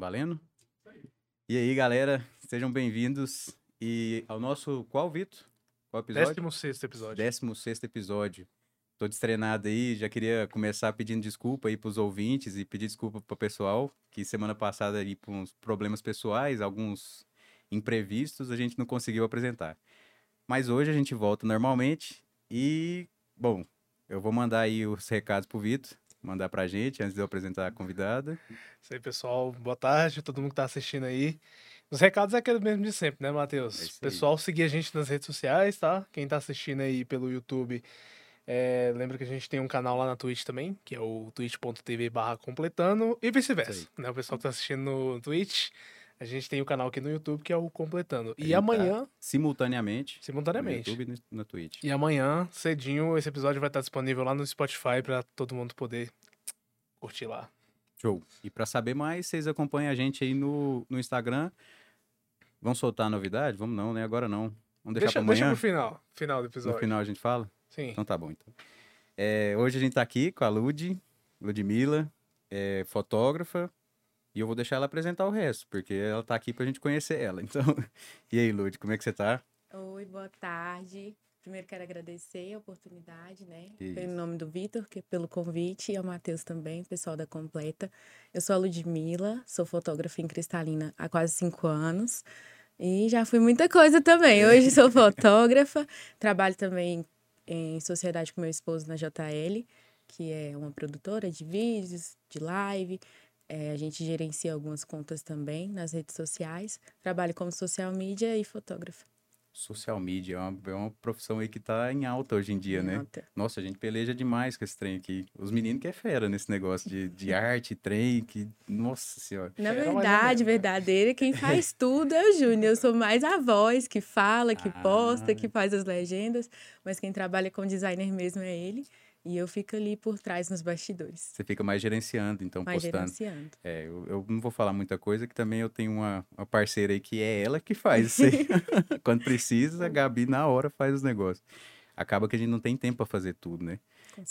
Valendo? E aí, galera, sejam bem-vindos e ao nosso qual Vitor? Qual episódio? 16 episódio. 16 episódio. Tô destreinado aí, já queria começar pedindo desculpa aí pros ouvintes e pedir desculpa pro pessoal, que semana passada aí por uns problemas pessoais, alguns imprevistos, a gente não conseguiu apresentar. Mas hoje a gente volta normalmente e, bom, eu vou mandar aí os recados pro Vitor, mandar pra gente antes de eu apresentar a convidada. Isso aí, pessoal. Boa tarde, todo mundo que tá assistindo aí. Os recados é aquele mesmo de sempre, né, Matheus? É pessoal, seguir a gente nas redes sociais, tá? Quem tá assistindo aí pelo YouTube, é, lembra que a gente tem um canal lá na Twitch também, que é o twitch.tv barra completando, e vice-versa. Né? O pessoal que tá assistindo no Twitch, a gente tem o canal aqui no YouTube, que é o completando. A E tá amanhã, Simultaneamente. simultaneamente. No YouTube e no- na Twitch. E amanhã, cedinho, esse episódio vai estar disponível lá no Spotify pra todo mundo poder curtir lá. Show. E pra saber mais, vocês acompanham a gente aí no, no Instagram. Vamos soltar a novidade? Vamos não, né? Agora não. Vamos deixar Deixa, pra deixa amanhã? pro final, final do No episódio. final a gente fala? Sim. Então tá bom, então. É, hoje a gente tá aqui com a Lud, Ludmilla, é, fotógrafa, e eu vou deixar ela apresentar o resto, porque ela tá aqui pra gente conhecer ela. Então, e aí, Lud, como é que você tá? Oi, boa tarde. Primeiro quero agradecer a oportunidade, né? Que Em isso. nome do Vitor, que pelo convite, e ao Matheus também, pessoal da Completa. Eu sou a Ludmilla, sou fotógrafa em Cristalina há quase cinco anos. E já fui muita coisa também. Hoje sou fotógrafa, trabalho também em sociedade com meu esposo na JL, que é uma produtora de vídeos, de live. É, a gente gerencia algumas contas também nas redes sociais. Trabalho como social media e fotógrafa. Social media é uma, é uma profissão aí que tá em alta hoje em dia, né? Alta. Nossa, a gente peleja demais com esse trem aqui. Os meninos que é fera nesse negócio de, de arte, trem, que. Nossa senhora. Na é verdade, né? verdadeira, quem faz tudo é o Júnior. Eu sou mais a voz que fala, que posta, Ah. que faz as legendas, mas quem trabalha com designer mesmo é ele. E eu fico ali por trás nos bastidores, Você fica mais gerenciando, então, mais postando. gerenciando. É, eu, eu não vou falar muita coisa, que também eu tenho uma, uma parceira aí que é ela que faz isso aí. Quando precisa, a Gabi na hora faz os negócios. Acaba que a gente não tem tempo pra fazer tudo, né?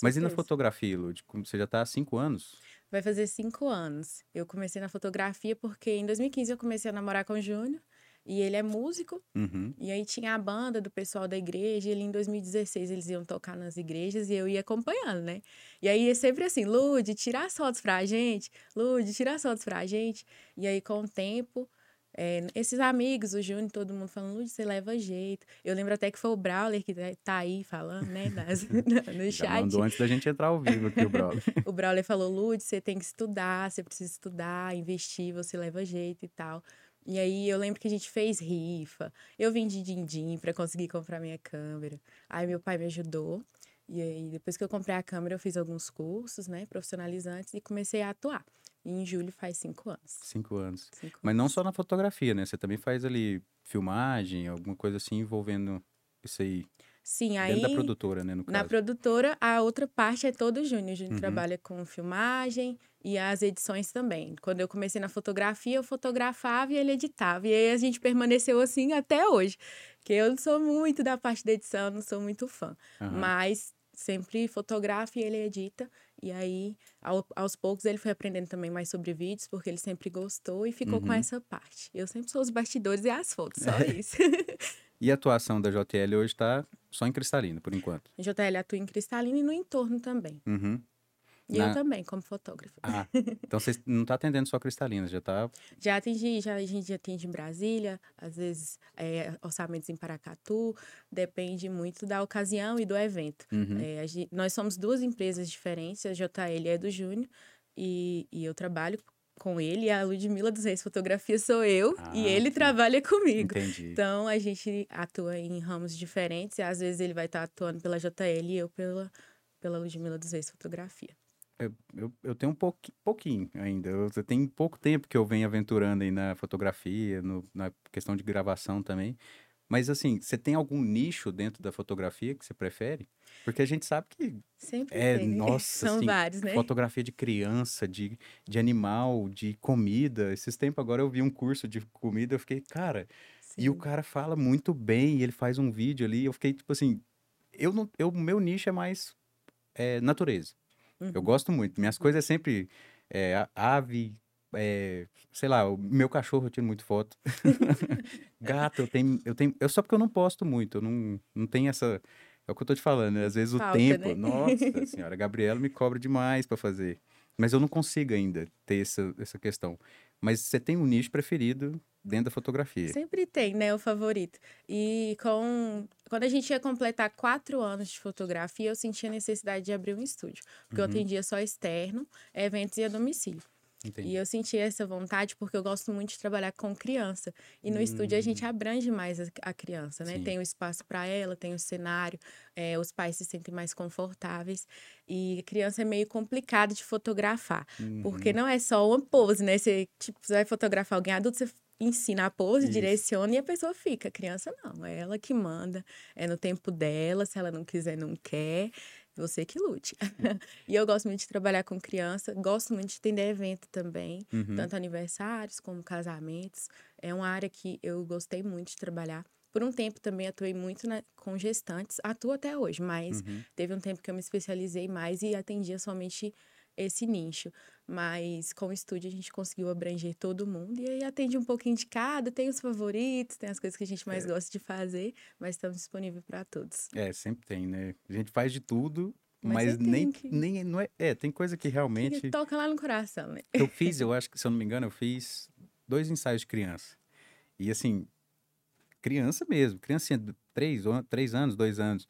Mas e na fotografia, Lud? Como Você já tá há cinco anos? Vai fazer cinco anos. Eu comecei na fotografia porque em 2015 eu comecei a namorar com o Júnior. E ele é músico, Uhum. E aí tinha a banda do pessoal da igreja, e ali em 2016 eles iam tocar nas igrejas e eu ia acompanhando, né? E aí é sempre assim, Lude, tira as fotos pra gente, Lude, tira as fotos pra gente. E aí com o tempo, é, esses amigos, o Júnior, todo mundo falando, Lude, você leva jeito. Eu lembro até que foi o Brawler que tá aí falando, né, nas- no Já chat. mandou antes da gente entrar ao vivo aqui, o brother. O Brawler falou, Lud, você tem que estudar, você precisa estudar, investir, você leva jeito e tal. E aí eu lembro que a gente fez rifa, eu vendi din-din para conseguir comprar minha câmera. Aí meu pai me ajudou. E aí depois que eu comprei a câmera, eu fiz alguns cursos, né, profissionalizantes e comecei a atuar. E em julho faz cinco anos. Cinco anos. Cinco Mas não só na fotografia, né? Você também faz ali filmagem, alguma coisa assim envolvendo isso aí. Sim, Dentro aí da produtora, né, no Na caso. produtora, a outra parte é todo o Júnior. O Júnior Uhum. trabalha com filmagem e as edições também. Quando eu comecei na fotografia, eu fotografava e ele editava. E aí a gente permaneceu assim até hoje. Que eu não sou muito da parte da edição, não sou muito fã. Aham. Mas sempre fotografa e ele edita. E aí, ao- aos poucos, ele foi aprendendo também mais sobre vídeos, porque ele sempre gostou e ficou com Uhum. essa parte. Eu sempre sou os bastidores e as fotos, só isso. E a atuação da JL hoje tá só em cristalino, por enquanto. A JL atua em cristalino e no entorno também. Uhum. E Na- eu também, como fotógrafa. Ah, então você não tá atendendo só cristalina, já tá. Já atendi, já, a gente atende em Brasília, às vezes é, orçamentos em Paracatu, depende muito da ocasião e do evento. Uhum. É, a gen- nós somos duas empresas diferentes, a JL é do Júnior e, e eu trabalho com ele, a Ludmilla dos Reis Fotografia sou eu, Ah, e ele sim. trabalha comigo. Entendi. Então a gente atua em ramos diferentes, e às vezes ele vai estar atuando pela JL e eu pela, pela Ludmilla dos Reis Fotografia. Eu, eu, tenho um pouqui- pouquinho ainda. Eu, eu tenho pouco tempo que eu venho aventurando aí na fotografia, no- na questão de gravação também. Mas assim, você tem algum nicho dentro da fotografia que você prefere? Porque a gente sabe que Sempre é, tem, né? nossa, São assim, vários, né? fotografia de criança, de, de animal, de comida. Esses tempos agora eu vi um curso de comida, eu fiquei, cara, e o Sim. cara fala muito bem, e ele faz um vídeo ali, eu fiquei tipo assim, eu não, eu, meu nicho é mais é, natureza. Eu Uhum. gosto muito. Minhas coisas é sempre é, ave, é, sei lá, o meu cachorro eu tiro muito foto. Gato, eu tenho, eu tenho. Eu só porque eu não posto muito, eu não, não tenho essa. É o que eu tô te falando, né? Às vezes Falta, o tempo. né? Nossa senhora, a Gabriela me cobra demais pra fazer. Mas eu não consigo ainda ter essa, essa questão. Mas você tem um nicho preferido dentro da fotografia. Sempre tem, né, o favorito. E com quando a gente ia completar quatro anos de fotografia, eu sentia a necessidade de abrir um estúdio. Porque eu Uhum. atendia só externo, eventos e a domicílio. Entendi. E eu sentia essa vontade porque eu gosto muito de trabalhar com criança. E no estúdio a gente abrange mais a, a criança, né? Hum. Sim. Tem o espaço para ela, tem o cenário, eh, os pais se sentem mais confortáveis. E criança é meio complicado de fotografar. Porque Uhum. não é só uma pose, né? Você, tipo, você vai fotografar alguém adulto, você ensina a pose, Isso. direciona e a pessoa fica. A criança não, é ela que manda, é no tempo dela, se ela não quiser, não quer. Você que lute. e eu gosto muito de trabalhar com criança, gosto muito de atender evento também, Uhum. tanto aniversários como casamentos. É uma área que eu gostei muito de trabalhar. Por um tempo também atuei muito na- com gestantes, atuo até hoje, mas Uhum. teve um tempo que eu me especializei mais e atendia somente esse nicho. Mas com o estúdio a gente conseguiu abranger todo mundo e aí atende um pouquinho de cada, tem os favoritos, tem as coisas que a gente É. mais gosta de fazer, mas estamos disponíveis para todos. É, sempre tem, né? A gente faz de tudo, Mas mas, tem nem, que- nem. Não é, é, tem coisa que Que realmente. toca lá no coração, né? Eu fiz, eu acho que, se eu não me engano, eu fiz dois ensaios de criança. E assim, criança mesmo, criancinha de três, três anos, dois anos.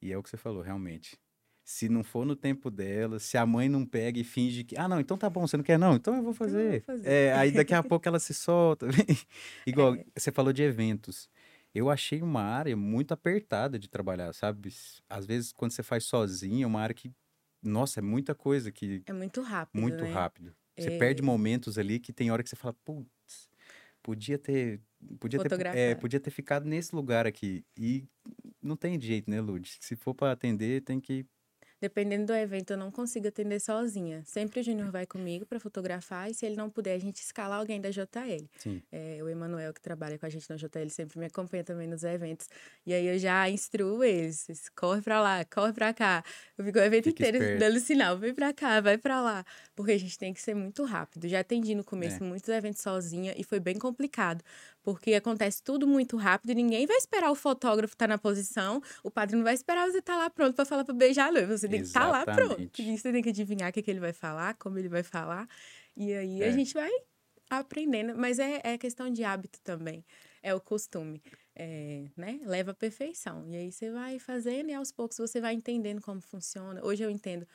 E é o que você falou, realmente. Se não for no tempo dela, se a mãe não pega e finge que. Ah, não, então tá bom, você não quer não? Então eu vou Então eu fazer. vou fazer. É, aí daqui a pouco ela se solta. Igual, É. você falou de eventos. Eu achei uma área muito apertada de trabalhar, sabe? Às vezes, quando você faz sozinho, é uma área que. Nossa, é muita coisa que É muito rápido, muito né? rápido. Você É. perde momentos ali que tem hora que você fala, putz, podia ter, podia ter, é, podia ter ficado nesse lugar aqui. E não tem jeito, né, Lud? Se for para atender, tem que Dependendo do evento, eu não consigo atender sozinha. Sempre o Júnior vai comigo para fotografar e se ele não puder, a gente escala alguém da JL. Sim. É, o Emanuel, que trabalha com a gente na JL, sempre me acompanha também nos eventos. E aí eu já instruo eles. Corre pra lá, corre pra cá. Eu fico o evento Fica inteiro esperto. dando sinal. Vem pra cá, vai pra lá. Porque a gente tem que ser muito rápido. Já atendi no começo É. muitos eventos sozinha e foi bem complicado. Porque acontece tudo muito rápido e ninguém vai esperar o fotógrafo estar na posição. O padre não vai esperar você estar lá pronto pra falar pra beijar a noiva. Você tem que estar lá pronto. E você tem que adivinhar o que, que ele vai falar, como ele vai falar. E aí a É. gente vai aprendendo. Mas é, é questão de hábito também. É o costume. É, né? Leva à perfeição. E aí você vai fazendo e aos poucos você vai entendendo como funciona. Hoje eu entendo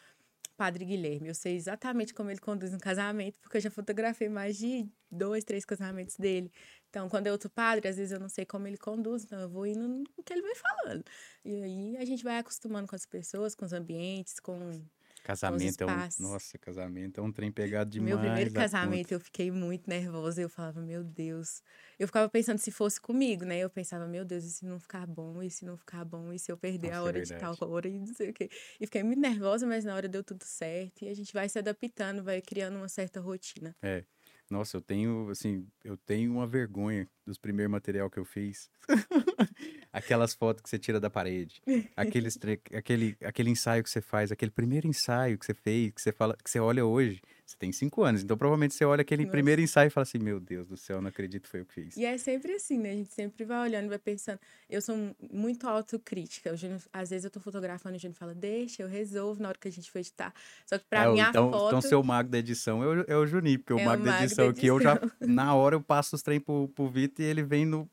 Padre Guilherme. Eu sei exatamente como ele conduz um casamento, porque eu já fotografei mais de dois, três casamentos dele. Então, quando é outro padre, às vezes eu não sei como ele conduz, então eu vou indo no que ele vai falando. E aí a gente vai acostumando com as pessoas, com os ambientes, com casamento é um, nossa, casamento é um trem pegado demais. meu primeiro casamento, eu fiquei muito nervosa. Eu falava, meu Deus. Eu ficava pensando se fosse comigo, né? Eu pensava, meu Deus, e se não ficar bom? E se não ficar bom? E se eu perder Nossa, a é hora de verdade. tal hora? E não sei o quê. E fiquei muito nervosa, mas na hora deu tudo certo. E a gente vai se adaptando, vai criando uma certa rotina. conta. Nossa, eu tenho, assim, eu tenho uma vergonha dos primeiros material que eu fiz. Aquelas fotos que você tira da parede. Aqueles aquele, aquele ensaio que você faz, aquele primeiro ensaio que você fez, que você fala, que você olha hoje. Você tem cinco anos, então provavelmente você olha aquele Nossa. primeiro ensaio e fala assim, meu Deus do céu, não acredito que foi eu que fiz. E é sempre assim, né? A gente sempre vai olhando e vai pensando. Eu sou mu- muito autocrítica. O Júnior, às vezes eu tô fotografando e o Júnior fala, deixa, eu resolvo na hora que a gente for editar. Só que pra É, o- mim a então, foto. então seu mago da edição é o, é o Juninho, porque o É o mago da mago da edição aqui eu já, na hora eu passo os trem pro, pro Vitor e ele vem no.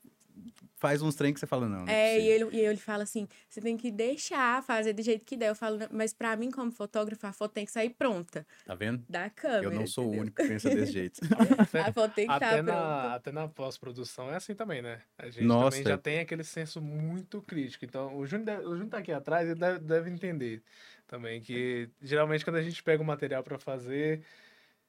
Faz uns trem que você fala, não. não É, e possível. ele, e ele fala assim: você tem que deixar fazer do jeito que der. Eu falo, mas pra mim, como fotógrafo, a foto tem que sair pronta Tá vendo? da câmera. Eu não sou o entendeu? único que pensa desse jeito. A foto tem que estar Até pronta. na, até na pós-produção é assim também, né? A gente Nossa. também já tem aquele senso muito crítico. Então, o Júnior, deve- o Júnior tá aqui atrás, ele deve, deve entender também que geralmente quando a gente pega o material para fazer,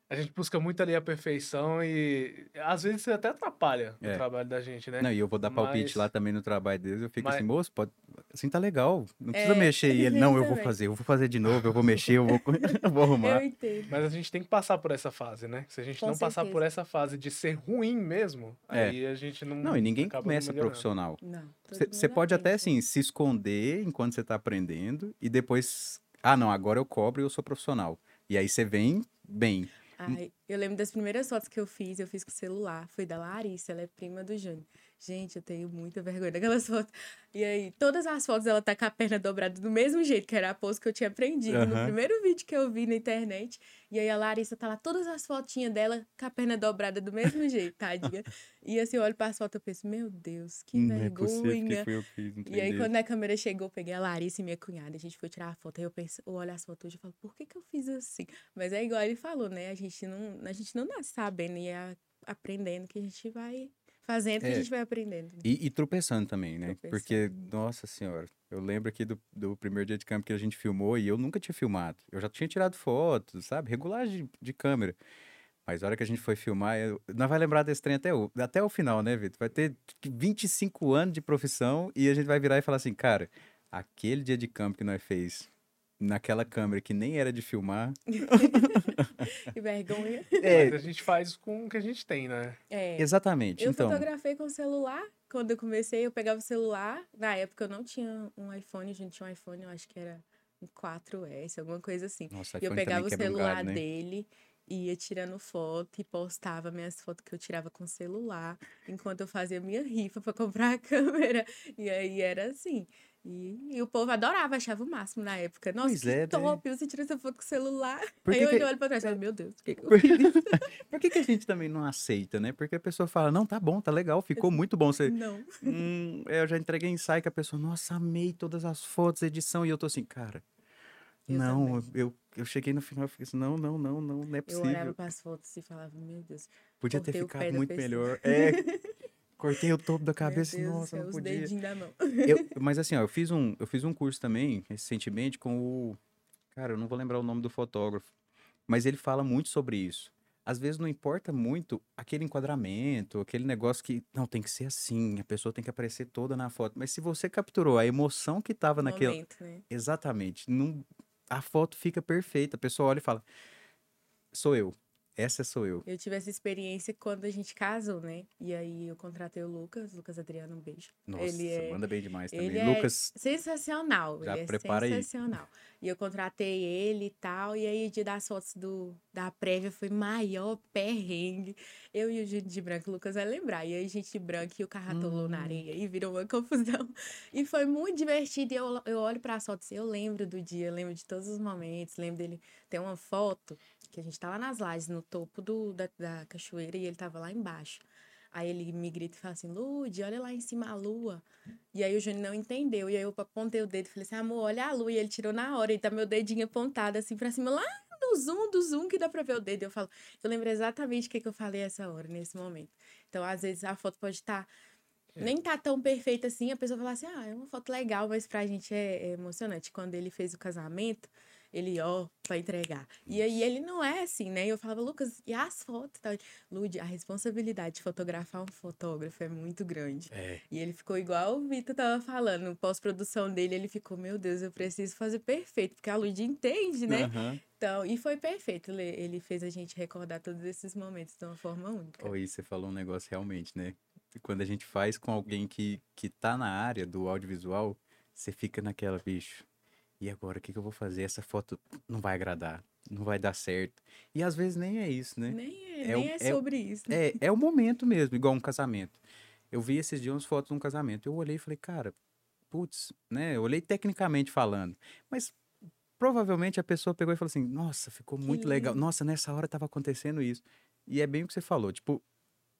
a gente busca muito ali a perfeição e às vezes isso até atrapalha É. o trabalho da gente, né? Não, e eu vou dar palpite Mas- lá também no trabalho deles. Eu fico Mas- assim, moço, pode... assim tá legal. Não precisa É, mexer. E ele, não, eu vou fazer, eu vou fazer de novo, eu vou mexer, eu vou, eu vou arrumar. Eu entendo. Mas a gente tem que passar por essa fase, né? Se a gente Com não passar certeza. por essa fase de ser ruim mesmo, É. aí a gente não. Não, e ninguém começa profissional. Não. Você pode até, assim, se esconder enquanto você tá aprendendo e depois, ah, não, agora eu cobro e eu sou profissional. E aí você vem bem. Ai, Eu lembro das primeiras fotos que eu fiz, eu fiz com o celular. Foi da Larissa, ela é prima do Júnior. Gente, eu tenho muita vergonha daquelas fotos. E aí, todas as fotos ela tá com a perna dobrada do mesmo jeito, que era a pose que eu tinha aprendido Aham. no primeiro vídeo que eu vi na internet. E aí a Larissa tá lá, todas as fotinhas dela com a perna dobrada do mesmo jeito, tadinha. E assim, eu olho para as fotos e penso, meu Deus, que Não é vergonha. eu que fiz. E aí, quando a câmera chegou, eu peguei a Larissa e minha cunhada, a gente foi tirar a foto. Aí eu penso, eu olho as fotos hoje e falo, por que, que eu fiz assim? Mas é igual ele falou, né? A gente não, a gente não nasce sabendo e é aprendendo que a gente vai fazendo que É. a gente vai aprendendo. E, e tropeçando também, né? Porque, Tropeçando. nossa senhora, eu lembro aqui do, do primeiro dia de campo que a gente filmou e eu nunca tinha filmado. Eu já tinha tirado fotos, sabe? Regulagem de, de câmera. Mas a hora que a gente foi filmar, eu, não vai lembrar desse trem até o, até o final, né, Vitor? Vai ter 25 anos de profissão e a gente vai virar e falar assim, cara, aquele dia de campo que nós fez naquela câmera que nem era de filmar. Que vergonha. Mas a gente faz com o que a gente tem, né? É. Exatamente. Eu então, fotografei com o celular. Quando eu comecei, eu pegava o celular. Na época eu não tinha um iPhone, a gente tinha um iPhone, eu acho que era um 4S, alguma coisa assim. nossa, E eu pegava o celular né? dele, ia tirando foto e postava minhas fotos que eu tirava com o celular, enquanto eu fazia minha rifa pra comprar a câmera. E aí era assim. E, e o povo adorava, achava o máximo na época. Nossa, Pois que é, né? top, você tira essa foto com o celular. Por aí que eu olho pra trás e falo, meu Deus, por que, que eu Por- que, que a gente também não aceita, né? Porque a pessoa fala, não, tá bom, tá legal, ficou muito bom. Você, Não. hum, eu já entreguei ensaio que a pessoa, nossa, amei todas as fotos, edição, e eu tô assim, cara, Eu não, também. eu, eu cheguei no final e fiquei assim, não, não, não, não, não é Eu olhava possível. para as fotos e falava, meu Deus, Podia ter ficado muito pessoa. melhor. É, cortei o topo da meu cabeça, Deus do nossa, céu, não os podia. dedinhos da mão. Eu- mas assim, ó, eu fiz um, eu fiz um curso também recentemente com o, cara, eu não vou lembrar o nome do fotógrafo, mas ele fala muito sobre isso. Às vezes não importa muito aquele enquadramento, aquele negócio que não tem que ser assim, a pessoa tem que aparecer toda na foto. Mas se você capturou a emoção que tava naquele, Momento, né? exatamente, não, a foto fica perfeita. A pessoa olha e fala: "Sou eu. Essa sou eu". Eu tive essa experiência quando a gente casou, né? E aí eu contratei o Lucas, Lucas Adriano, um beijo. Nossa, Ele é- manda bem demais também. Ele é Lucas, sensacional, já ele é prepara aí. sensacional. E eu contratei ele e tal, e aí dia das fotos do, da prévia foi maior perrengue. Eu e o Júnior de branco, o Lucas vai lembrar. E aí gente de branco e o carro atolou Hum. na areia e virou uma confusão. E foi muito divertido. E eu, eu olho para as fotos, eu lembro do dia, lembro de todos os momentos, lembro dele. Tem uma foto que a gente lá nas lajes, no topo do, da, da cachoeira, e ele tava lá embaixo. Aí ele me grita e fala assim, Lude, olha lá em cima a lua. E aí o Júnior não entendeu. E aí eu apontei o dedo e falei assim, amor, olha a lua. E ele tirou na hora. E tá meu dedinho apontado assim pra cima, lá no zoom, do zoom, que dá pra ver o dedo. Eu falo, eu lembro exatamente o que, que eu falei essa hora, nesse momento. Então, às vezes, a foto pode estar. Nem tá tão perfeita assim, a pessoa fala assim, ah, é uma foto legal, mas pra gente é, é emocionante. Quando ele fez o casamento, ele, ó, pra entregar. E aí ele não é assim, né? E eu falava, Lucas, e as fotos? Tal? Lude, a responsabilidade de fotografar um fotógrafo é muito grande. é, E ele ficou igual o Vitor tava falando, pós-produção dele, ele ficou, meu Deus, eu preciso fazer perfeito, porque a Lud entende, né? aham. Então, e foi perfeito, ele, ele fez a gente recordar todos esses momentos de uma forma única. Oi, você falou um negócio realmente, né? Quando a gente faz com alguém que, que tá na área do audiovisual, você fica naquela, bicho. E agora, o que, que eu vou fazer? Essa foto não vai agradar, não vai dar certo. E às vezes nem é isso, né? Nem é, É nem é é o- sobre isso, né? É, é o momento mesmo, igual um casamento. Eu vi esses dias umas fotos de um casamento. Eu olhei e falei, cara, putz, né? Eu olhei tecnicamente falando. Mas provavelmente a pessoa pegou e falou assim: nossa, ficou muito legal. Nossa, nessa hora tava acontecendo isso. E é bem o que você falou. Tipo,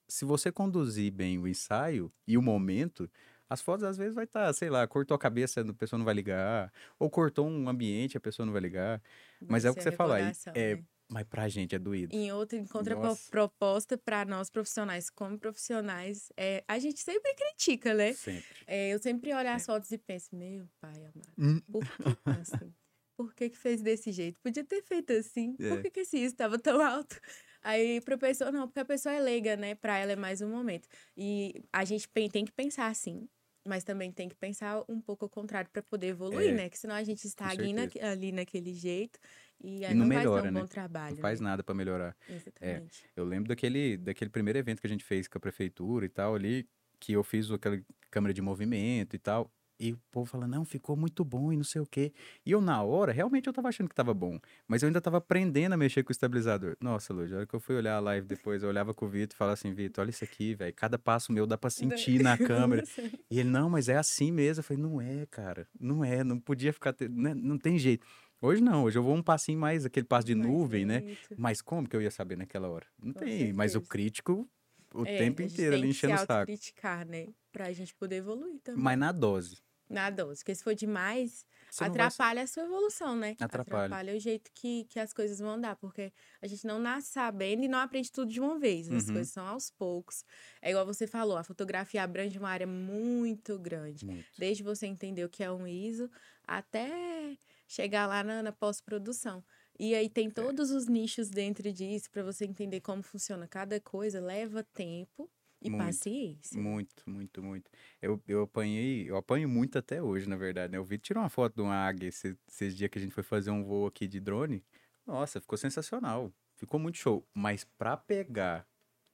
se você conduzir bem o ensaio e o momento. As fotos às vezes vai estar, sei lá, cortou a cabeça, a pessoa não vai ligar, ou cortou um ambiente, a pessoa não vai ligar. Mas é o que você falou aí, é- né? Mas pra gente é doído. Em outra, em contraproposta para nós profissionais, como profissionais, é, a gente sempre critica, né? Sempre. É, eu sempre olho as fotos e penso, meu pai amado, Hum. por que tá assim? Por que, que fez desse jeito? Podia ter feito assim. É. Por que, que esse estava tão alto? Aí, pra pessoa, não, porque a pessoa é leiga, né? Pra ela é mais um momento. E a gente tem que pensar assim, mas também tem que pensar um pouco ao contrário para poder evoluir, É, né? Que senão a gente estagna ali naquele jeito e aí E não não, melhora, ser um né? bom trabalho. Não faz né? nada pra melhorar. Exatamente. Eu lembro daquele, daquele primeiro evento que a gente fez com a prefeitura e tal ali, que eu fiz aquela câmera de movimento e tal. E o povo fala, não, ficou muito bom e não sei o quê. E eu, na hora, realmente eu tava achando que tava bom. Mas eu ainda tava aprendendo a mexer com o estabilizador. Nossa, Luz, a hora que eu fui olhar a live depois, eu olhava com o Vitor e falava assim, Vitor, olha isso aqui, velho. Cada passo meu dá pra sentir na câmera. E ele, não, mas é assim mesmo. Eu falei, não é, cara. Não é, não podia ficar. Te... Não, é, não tem jeito. Hoje não, hoje eu vou um passinho mais, aquele passo de Mais nuvem, né? Mas como que eu ia saber naquela hora? Não Com tem. Mas o certeza. crítico, o É, tempo inteiro ali enchendo o saco. criticar, né? Pra gente poder evoluir também. Mas na dose. Na dose. Porque se for demais, Você não vai- atrapalha a sua evolução, né? Atrapalha. o jeito que, que as coisas vão andar. Porque a gente não nasce sabendo e não aprende tudo de uma vez. As Uhum. coisas são aos poucos. É igual você falou, a fotografia abrange uma área muito grande. Muito. Desde você entender o que é um ISO até chegar lá na, na pós-produção. E aí É. tem todos os nichos dentro disso para você entender como funciona cada coisa. Leva tempo e Muito, paciência. Muito, muito, muito. Eu, eu apanhei, eu apanho muito até hoje, na verdade, né? Eu vi tirar uma foto de uma águia esse- esses dias que a gente foi fazer um voo aqui de drone. Nossa, ficou sensacional. Ficou muito show. Mas pra pegar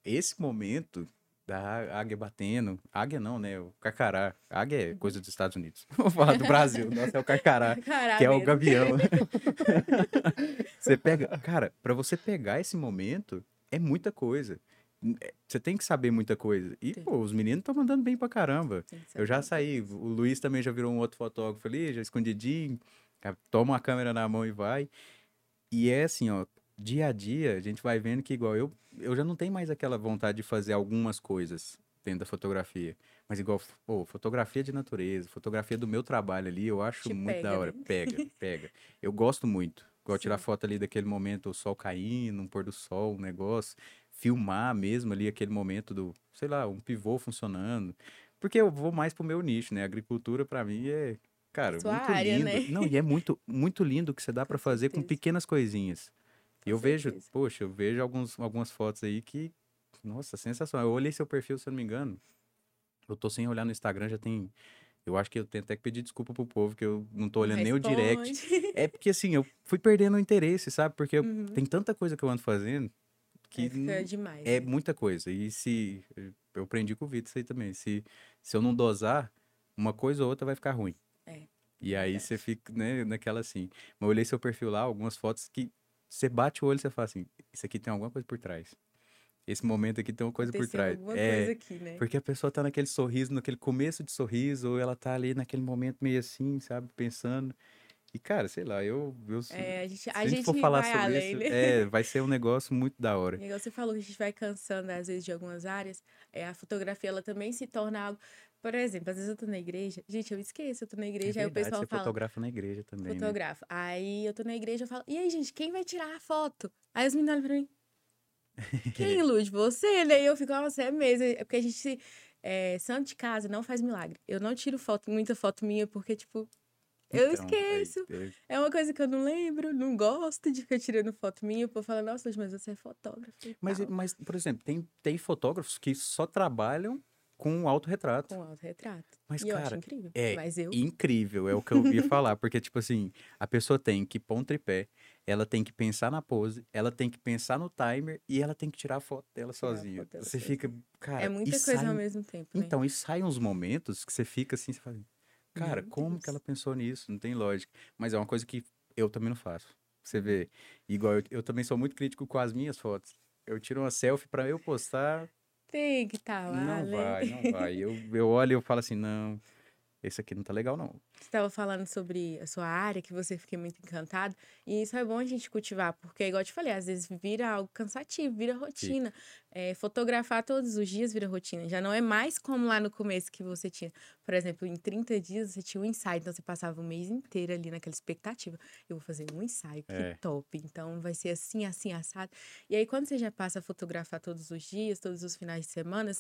esse momento da águia batendo, águia não, né? O carcará. Águia é coisa dos Estados Unidos. Vou falar do Brasil. Nossa, é o carcará. Caraca, que é o gavião. você pega, cara, pra você pegar esse momento é muita coisa. Você tem que saber muita coisa. E, pô, os meninos estão mandando bem pra caramba. Eu já saí, o Luiz também já virou um outro fotógrafo ali, já escondidinho, toma a câmera na mão e vai. E é assim, ó, dia a dia a gente vai vendo que igual eu, eu já não tenho mais aquela vontade de fazer algumas coisas dentro da fotografia. Mas igual, pô, fotografia de natureza, fotografia do meu trabalho ali, eu acho Te muito pega, da hora. né? Pega, pega. Eu gosto muito. Igual tirar foto ali daquele momento, o sol caindo, um pôr do sol, um negócio. Filmar mesmo ali aquele momento do, sei lá, um pivô funcionando. Porque eu vou mais pro meu nicho, né? Agricultura pra mim é, cara, Sua muito área, lindo. né? Não, e é muito, muito lindo o que você dá pra fazer com pequenas coisinhas. Com eu vejo, poxa, eu vejo alguns, algumas fotos aí que, nossa, sensacional. Eu olhei seu perfil, se eu não me engano. Eu tô sem olhar no Instagram, já tem. Eu acho que eu tenho até que pedir desculpa pro povo, que eu não tô olhando nem o direct. Responde. É porque assim, eu fui perdendo o interesse, sabe? Porque Uhum. tem tanta coisa que eu ando fazendo que n- demais. é né? muita coisa. E se. Eu aprendi com o Vitor isso aí também. Se, se eu não dosar, uma coisa ou outra vai ficar ruim. É, E aí você fica, né, naquela assim. Mas eu olhei seu perfil lá, algumas fotos que você bate o olho e você fala assim: Isso aqui tem alguma coisa por trás. Esse momento aqui tem uma coisa por Aconteceu trás. alguma É, coisa aqui, né? porque a pessoa tá naquele sorriso, naquele começo de sorriso, ou ela tá ali naquele momento meio assim, sabe, pensando. E, cara, sei lá, eu. eu É, a gente, se a gente gente for falar sobre além, isso, né? é, vai ser um negócio muito da hora. Igual você falou que a gente vai cansando, às vezes, de algumas áreas. É, a fotografia, ela também se torna algo... Por exemplo, às vezes eu tô na igreja... Gente, eu esqueço, eu tô na É igreja, aí o verdade, pessoal você fala... fotografa na igreja também, né? Fotografo. Aí eu tô na igreja, eu falo... E aí, gente, quem vai tirar a foto? Aí os meninos olham pra mim... Quem, Luz? Você, né? E eu fico, nossa, é mesmo. É porque a gente... se- É, santo de casa não faz milagre. Eu não tiro foto, muita foto minha, porque, tipo... Eu Então, aí, esqueço. é, É uma coisa que eu não lembro, não gosto de ficar tirando foto minha. O povo fala, nossa, mas você é fotógrafo. Mas, mas, por exemplo, tem, tem fotógrafos que só trabalham com autorretrato. Com autorretrato. Mas, e cara, incrível. é Mas eu. incrível, é o que eu ia falar. Porque, tipo assim, a pessoa tem que pôr um tripé, ela tem que pensar na pose, ela tem que pensar no timer e ela tem que tirar a foto dela Tirar sozinha. foto dela Você sozinha. fica, cara, é muita coisa sai ao mesmo tempo, né? Então, e saem uns momentos que você fica assim, você fala, cara, Meu como Deus. que ela pensou nisso? Não tem lógica. Mas é uma coisa que eu também não faço. Você vê, igual eu, eu também sou muito crítico com as minhas fotos. Eu tiro uma selfie pra eu postar, Tem que estar lá, não né? vai, não vai. Eu, eu olho e eu falo assim, não, esse aqui não tá legal não. Você estava falando sobre a sua área, que você fiquei muito encantado. E isso é bom a gente cultivar, porque, igual eu te falei, às vezes vira algo cansativo, vira rotina. É, fotografar todos os dias vira rotina. Já não é mais como lá no começo que você tinha. Por exemplo, em 30 dias você tinha um ensaio, então você passava o mês inteiro ali naquela expectativa. Eu vou fazer um ensaio, que É. top. Então vai ser assim, assim, assado. E aí, quando você já passa a fotografar todos os dias, todos os finais de semana,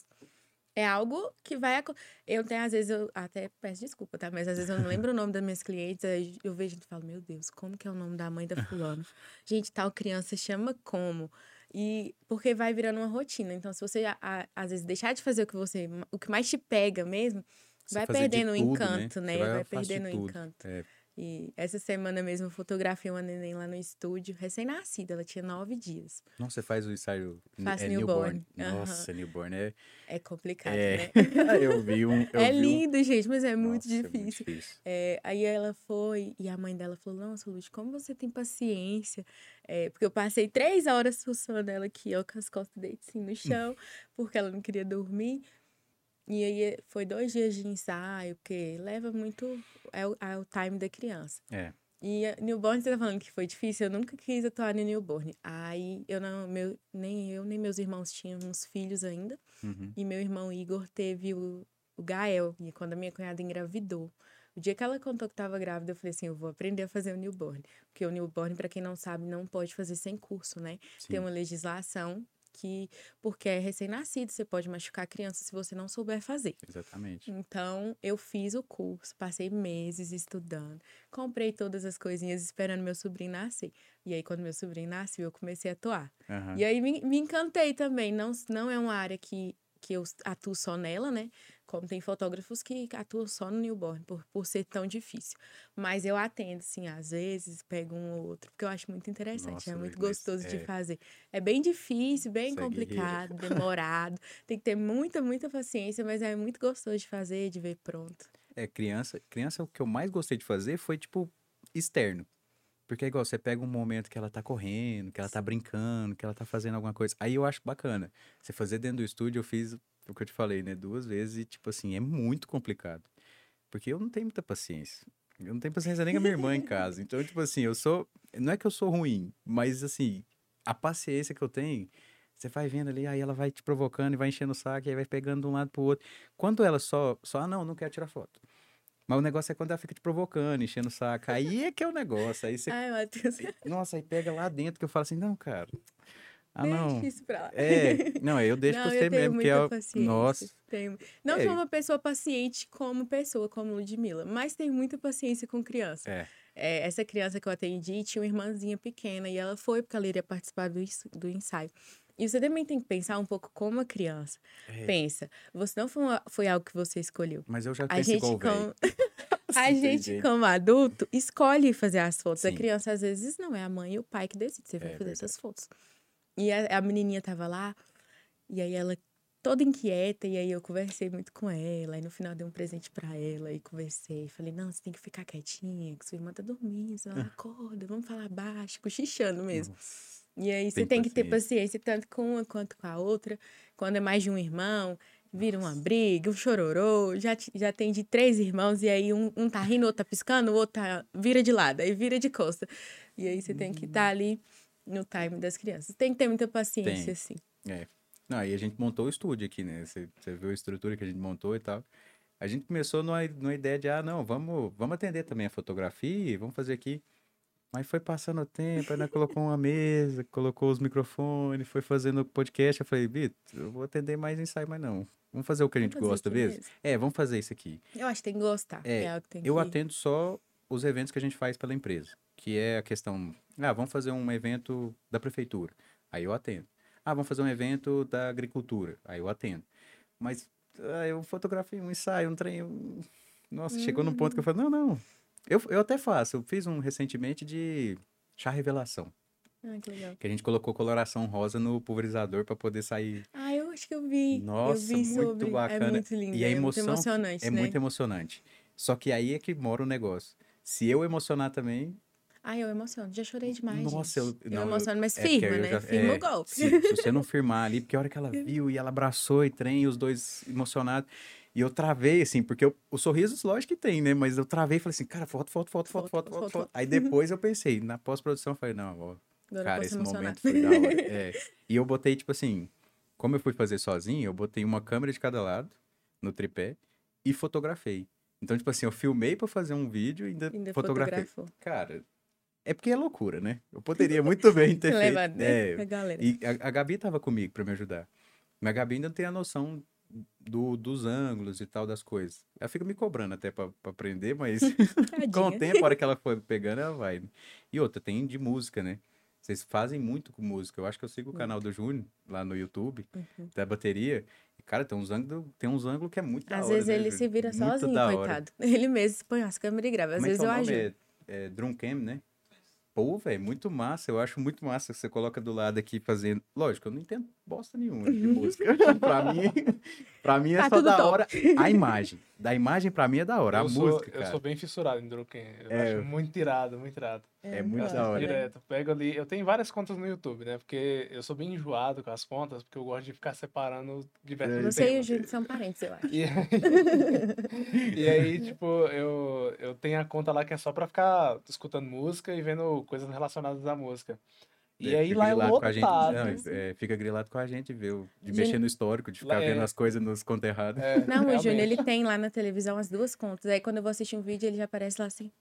é algo que vai. Eu tenho, às vezes, eu até peço desculpa, tá? Mas às vezes eu não lembro o nome das minhas clientes, aí eu vejo e falo, meu Deus, como que é o nome da mãe da fulana? Gente, tal criança chama como? E porque vai virando uma rotina. Então, se você, a- às vezes, deixar de fazer o que você. O que mais te pega mesmo, Você vai perdendo o tudo, encanto, né? Você Vai de perdendo o encanto. É, E essa semana mesmo eu fotografei uma neném lá no estúdio, recém-nascida, ela tinha nove dias. Nossa, você faz o ensaio Faço é newborn. Nossa, newborn é. É complicado, é... né? eu vi um. eu é vi um- lindo, gente, mas é muito Nossa, difícil. difícil. É, aí ela foi e a mãe dela falou: Nossa, Luz, como você tem paciência? É, porque eu passei três horas fuçando ela aqui, ó, com as costas assim no chão, porque ela não queria dormir. E aí eh, foi dois dias de ensaio, porque leva muito. É o, é o time da criança. É. E a newborn, você tá falando que foi difícil? Eu nunca quis atuar no newborn. Aí eu não, meu, nem eu, nem meus irmãos tínhamos filhos ainda. Uhum. E meu irmão Igor teve o, o Gael, e quando a minha cunhada engravidou. O dia que ela contou que estava grávida, eu falei assim: eu vou aprender a fazer o newborn. Porque o newborn, para quem não sabe, não pode fazer sem curso, né? Tem Sim. uma legislação que, porque é recém-nascido, você pode machucar a criança se você não souber fazer. Exatamente. Então, eu fiz o curso, passei meses estudando, comprei todas as coisinhas esperando meu sobrinho nascer. E aí, quando meu sobrinho nasceu, eu comecei a atuar. Aham. E aí me, me encantei também. Não, não é uma área que, que eu atuo só nela, né? Como tem fotógrafos que atuam só no newborn, por, por ser tão difícil. Mas eu atendo, assim, às vezes, pego um ou outro, porque eu acho muito interessante, Nossa, é muito gostoso de é- fazer. É bem difícil, bem é guerreira. complicado, demorado. tem que ter muita, muita paciência, mas é muito gostoso de fazer, de ver pronto. É, criança, criança, o que eu mais gostei de fazer foi, tipo, externo. Porque é igual, você pega um momento que ela tá correndo, que ela tá brincando, que ela tá fazendo alguma coisa. Aí eu acho bacana. Você fazer dentro do estúdio, eu fiz o que eu te falei, né? Duas vezes e, tipo assim, é muito complicado. Porque eu não tenho muita paciência. Eu não tenho paciência nem com a minha irmã em casa. Então, tipo assim, eu sou. Não é que eu sou ruim, mas assim, a paciência que eu tenho, você vai vendo ali, aí ela vai te provocando e vai enchendo o saco, aí vai pegando de um lado pro outro. Quando ela só, só, ah, não, não quero tirar foto. Mas o negócio é quando ela fica te provocando, enchendo o saco. Aí é que é o negócio. Aí você. Ai, Matheus, Nossa, aí pega lá dentro que eu falo assim, não, cara. Ah, deixa não. isso pra lá. É, não, eu deixo não, pra eu você tenho mesmo, que muita é o. paciência. Nossa. Tenho... Não É. sou uma pessoa paciente como pessoa, como Ludmilla, mas tenho muita paciência com criança. É. É, essa criança que eu atendi tinha uma irmãzinha pequena e ela foi porque ela iria participar do, do ensaio. E você também tem que pensar um pouco como a criança. É. Pensa, você não foi, uma- foi algo que você escolheu. Mas eu já A gente, igual como, a gente jeito. como adulto, escolhe fazer as fotos. A Sim. criança, às vezes, não. É a mãe e o pai que decide. Você vai É fazer verdade. essas fotos. E a, a menininha tava lá, e aí ela toda inquieta, e aí eu conversei muito com ela. E no final dei um presente pra ela e conversei. Falei, não, você tem que ficar quietinha, que sua irmã tá dormindo. Ela acorda, vamos falar baixo, cochichando mesmo. Nossa. E aí você Tem tem que ter paciência. tanto com uma quanto com a outra. Quando é mais de um irmão, vira uma briga, um chororô. Já, já tem de três irmãos, e aí um, um tá rindo, outro tá piscando, o outro tá, vira de lado, aí vira de costa. E aí você tem que estar ali no time das crianças. Tem que ter muita paciência, Tem. assim. É. Não, aí a gente montou o estúdio aqui, né? Você, você viu a estrutura que a gente montou e tal. A gente começou numa, numa ideia de, ah, não, vamos, vamos atender também a fotografia, vamos fazer aqui. Mas foi passando o tempo, aí nós colocou uma mesa, colocou os microfones, foi fazendo o podcast. Eu falei, Vitor, eu vou atender mais ensaio, mas não. Vamos fazer o que a gente gosta mesmo? mesmo. É, vamos fazer isso aqui. Eu acho que tem que gostar. É, É, que tem Eu atendo só os eventos que a gente faz pela empresa, que é a questão, ah, vamos fazer um evento da prefeitura, aí eu atendo. Ah, vamos fazer um evento da agricultura, aí eu atendo. Mas ah, eu fotografei um ensaio, um trem, um- nossa, chegou num ponto que eu falei, não, não, eu, eu até faço, eu fiz um recentemente de chá revelação, Ah, que legal. que a gente colocou coloração rosa no pulverizador para poder sair Ah, eu acho que eu vi. Nossa, eu vi muito sobre. bacana. É muito lindo. E a é muito emoção que- emocionante, é né? muito emocionante. Só que aí é que mora o negócio. Se eu emocionar também, Ai, eu emociono. Já chorei demais. Nossa, gente. eu- não, eu- emociono, mas é firma, né? já- Firma é, o golpe. Se, se você não firmar ali, porque a hora que ela viu e ela abraçou e trem, os dois emocionados. E eu travei, assim, porque eu, os sorrisos, lógico que tem, né? Mas eu travei e falei assim, cara, foto, foto, foto, foto, foto, foto, foto. Aí depois eu pensei, na pós-produção, eu falei, não, ó, Agora cara, esse emocionar. momento foi da hora. É. E eu botei, tipo assim, como eu fui fazer sozinho, eu botei uma câmera de cada lado, no tripé, e fotografei. Então, tipo assim, eu filmei pra fazer um vídeo e ainda, Ainda fotografei. fotografou. Cara, é porque é loucura, né? Eu poderia muito bem ter feito. Leva né, é, a galera. e a, a Gabi tava comigo pra me ajudar. Mas a Gabi ainda não tem a noção do, dos ângulos e tal das coisas. Ela fica me cobrando até pra aprender, mas com o tempo, a hora que ela for pegando, ela vai. E outra, tem de música, né? Vocês fazem muito com música. Eu acho que eu sigo o canal do Júnior lá no YouTube, Uhum. da bateria. E Cara, tem uns ângulos, tem uns ângulos que é muito da Às hora, vezes né, ele Júlio? se vira Muito sozinho, da hora. coitado. Ele mesmo põe as câmeras e grava. Às Como é vezes é eu ajudo. É, é Drumcam, né? Pô, velho, muito massa. Eu acho muito massa que você coloca do lado aqui fazendo. Lógico, eu não entendo bosta nenhuma de música. pra mim, pra mim é Tá só da top. hora a imagem. Da imagem, pra mim, é da hora. A eu sou, música, Eu cara. sou bem fissurado em Druken. Eu É. acho muito irado, muito irado. É eu muito da hora. Direto. Pego ali. Eu tenho várias contas no YouTube, né? Porque eu sou bem enjoado com as contas, porque eu gosto de ficar separando diversos Você e o. Júlio são parentes, eu acho. E aí, e aí, tipo, eu, eu tenho a conta lá que é só pra ficar escutando música e vendo coisas relacionadas à música. E É, aí fica lá é grilado com a gente. lotado. Não, é, fica grilado com a gente, viu? De mexer no histórico, de ficar Lá é- vendo as coisas nos contos errados. É, Não, o Júnior, ele tem lá na televisão as duas contas. Aí quando eu vou assistir um vídeo, ele já aparece lá assim.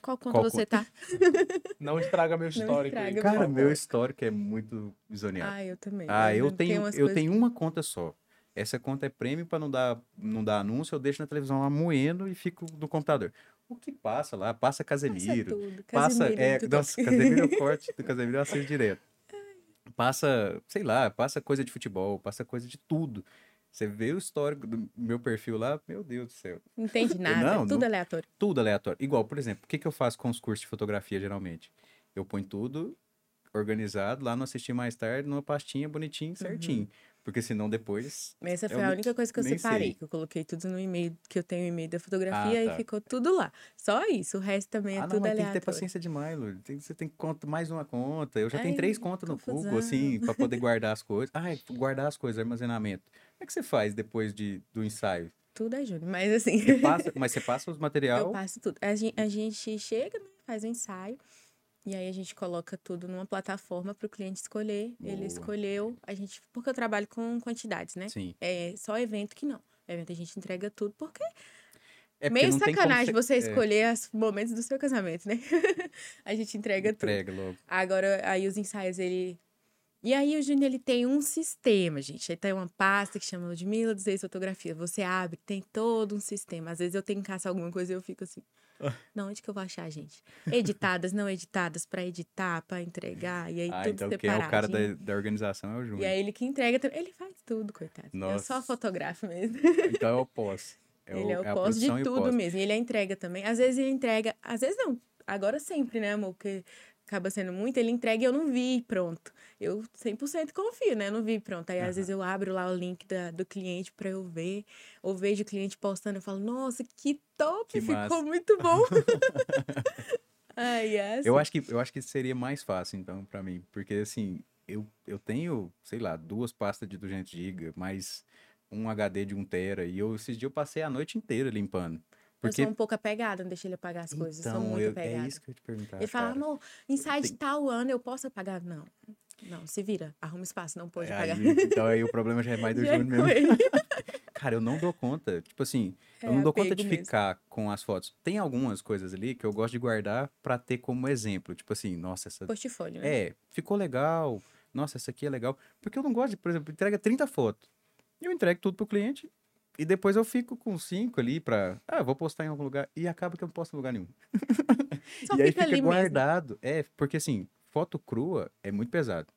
Qual conta Qual você tá? Não estraga meu histórico aí, estraga, Cara, meu histórico é muito zoneado. Ah, eu também. Ah, eu não tenho, eu coisas- tenho uma conta só. Essa conta é prêmio para não dar, não dar anúncio, eu deixo na televisão lá moendo e fico no computador. O que passa lá? Passa Passa Casemiro. Passa, Casimiro é, muito nossa. Casemiro é o corte do Casemiro eu assisto direto. Passa, sei lá, passa coisa de futebol, passa coisa de tudo. Você vê o histórico do meu perfil lá, meu Deus do céu. Não entende nada, Não, tudo não- aleatório. Tudo aleatório. Igual, por exemplo, o que, que eu faço com os cursos de fotografia, geralmente? Eu ponho tudo organizado lá no Assistir Mais Tarde, numa pastinha bonitinho, certinho. Porque senão depois... Essa Eu foi a única coisa que eu separei, sei. que eu coloquei tudo no e-mail, que eu tenho o e-mail da fotografia Ah, e tá. ficou tudo lá. Só isso, o resto também é ah, não, tudo tem que ter paciência demais, Lu. Tem, você tem que contar mais uma conta. Eu já tenho Ai, três contas no. Google, assim, para poder guardar as coisas. Ah, guardar as coisas, armazenamento. Como é que você faz depois de, do ensaio? Tudo é Júnior, mas assim, Você passa, mas você passa os eu material. passo tudo. A gen- a gente chega, né, faz o ensaio, e aí a gente coloca tudo numa plataforma para o cliente escolher. Ele Boa. escolheu, a gente, porque eu trabalho com quantidades, né? Sim. É só evento que não. Evento a gente entrega tudo, porque É meio sacanagem você é, escolher os momentos do seu casamento, né? a gente entrega tudo. Entrega logo. Agora, aí os ensaios, ele... E aí o Júnior, ele tem um sistema, gente. Ele tem uma pasta que chama Ludmilla dos Reis Fotografia. Você abre, tem todo um sistema. Às vezes eu tenho que caçar alguma coisa e eu fico assim... Não, onde que eu vou achar, gente? Editadas, não editadas, pra editar, pra entregar. E aí Ah, tudo então quem é o cara da, da organização é o E Júnior. aí ele que entrega também. Ele faz tudo, coitado. Eu só Nossa. fotografo mesmo. Então é o pós. É ele é o a pós de e o tudo pós. mesmo. E ele é entrega também. Às vezes ele entrega, às vezes não. Agora sempre, né, amor? Porque acaba sendo muito. Ele entrega e eu não vi, pronto. Eu 100% confio, né? Eu não vi, pronto. Aí às vezes eu abro lá o link da, do cliente pra eu ver. Ou vejo o cliente postando e falo, nossa, que top! Que ficou massa." muito bom. Ai, é assim. Eu acho que eu acho que seria mais fácil então pra mim, porque assim, eu, eu tenho, sei lá, duas pastas de 200 GB, mais um HD de 1 tera e eu esses dias eu passei a noite inteira limpando. Eu Porque sou um pouco apegada, não deixa ele apagar as coisas. eu sou então, muito eu, apegada. é isso que eu te perguntar. Ele fala, cara. amor, ensaio de tal ano, eu posso apagar? Não. Não, se vira. Arruma espaço, não pode É, apagar. aí- então aí o problema já é mais do é Júnior mesmo. Cara, eu não dou conta. Tipo assim, eu É não dou conta de mesmo. ficar com as fotos. Tem algumas coisas ali que eu gosto de guardar pra ter como exemplo. Tipo assim, nossa, essa Portfólio, né? É, ficou legal. Nossa, essa aqui é legal. Porque eu não gosto de, por exemplo, entrega 30 fotos. Eu entrego tudo pro cliente e depois eu fico com cinco ali pra. Ah, vou postar em algum lugar. E acaba que eu não posto em lugar nenhum. Só e aí fica fica ali mesmo. guardado. É, porque assim, foto crua é muito pesado.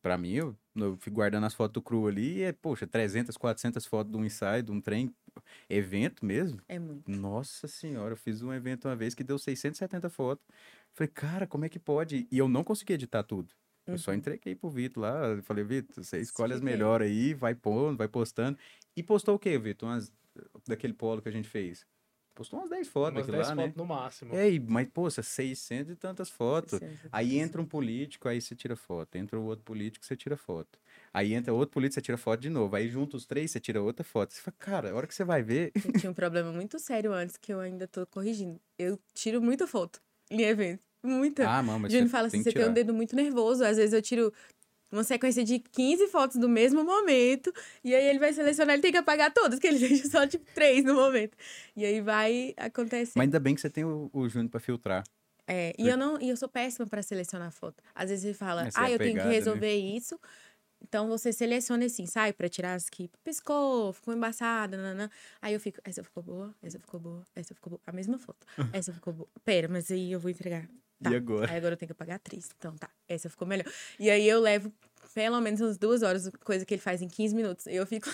Pra mim, eu, eu fico guardando as fotos cruas ali e é, poxa, 300, 400 fotos de um ensaio, de um trem, evento mesmo. É muito. Nossa senhora, eu fiz um evento uma vez que deu 670 fotos. Falei, cara, como é que pode? E eu não consegui editar tudo. Eu só Uhum. entreguei pro Vitor lá. Falei, Vitor, você escolhe as Explica aí. melhores aí, vai pondo, vai postando. E postou o quê, Vitor? Umas, daquele polo que a gente fez. Postou umas 10 fotos Umas daquilo 10 lá, fotos né? no máximo. Ei, mas, poxa, 600 e tantas fotos. 600. Aí entra um político, aí você tira foto. Entra o outro político, você tira foto. Aí entra outro político, você tira foto de novo. Aí junta os três, você tira outra foto. Você fala, cara, a hora que você vai ver. Eu tinha um problema muito sério antes que eu ainda tô corrigindo. Eu tiro muita foto em evento. Muita. Ah, mas Júnior você fala assim, você tem um tirar. dedo muito nervoso. Às vezes eu tiro uma sequência de 15 fotos do mesmo momento. E aí ele vai selecionar, ele tem que apagar todas, que ele deixa só, tipo, três no momento. E aí vai acontecer. Mas ainda bem que você tem o, o Júnior pra filtrar. É, e eu não, e eu sou péssima para selecionar foto. Às vezes ele fala, Mas você é ah, eu tenho que né? resolver isso. Então você seleciona assim, sai para tirar as que piscou, ficou embaçada, nanã. Aí eu fico, essa ficou boa, essa ficou boa, essa ficou boa. A mesma foto. Essa ficou boa. Pera, mas aí eu vou entregar. Tá. E agora? Aí agora eu tenho que apagar a atriz. Então tá, essa ficou melhor. E aí eu levo pelo menos umas duas horas, coisa que ele faz em 15 minutos. Eu fico.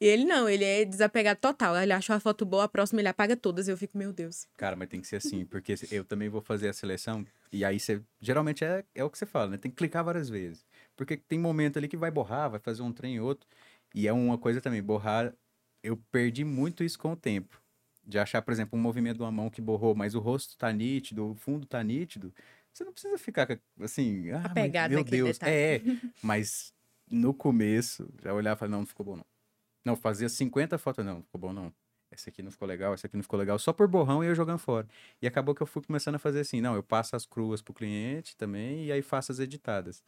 E ele não, ele é desapegado total. Ele achou a foto boa, a próxima ele apaga todas. Eu fico, meu Deus. Cara, mas tem que ser assim, porque eu também vou fazer a seleção, e aí você. Geralmente é, é o que você fala, né? Tem que clicar várias vezes. Porque tem momento ali que vai borrar, vai fazer um trem e outro. E é uma coisa também, borrar. Eu perdi muito isso com o tempo. De achar, por exemplo, um movimento de uma mão que borrou, mas o rosto tá nítido, o fundo tá nítido. Você não precisa ficar assim, ah, Apegado meu Deus. detalhe. É, mas no começo, já olhava e falava, não, não ficou bom não. Não, fazia 50 fotos, não, não ficou bom não. Esse aqui não ficou legal, esse aqui não ficou legal, só por borrão e eu jogando fora. E acabou que eu fui começando a fazer assim, não, eu passo as cruas pro cliente também e aí faço as editadas.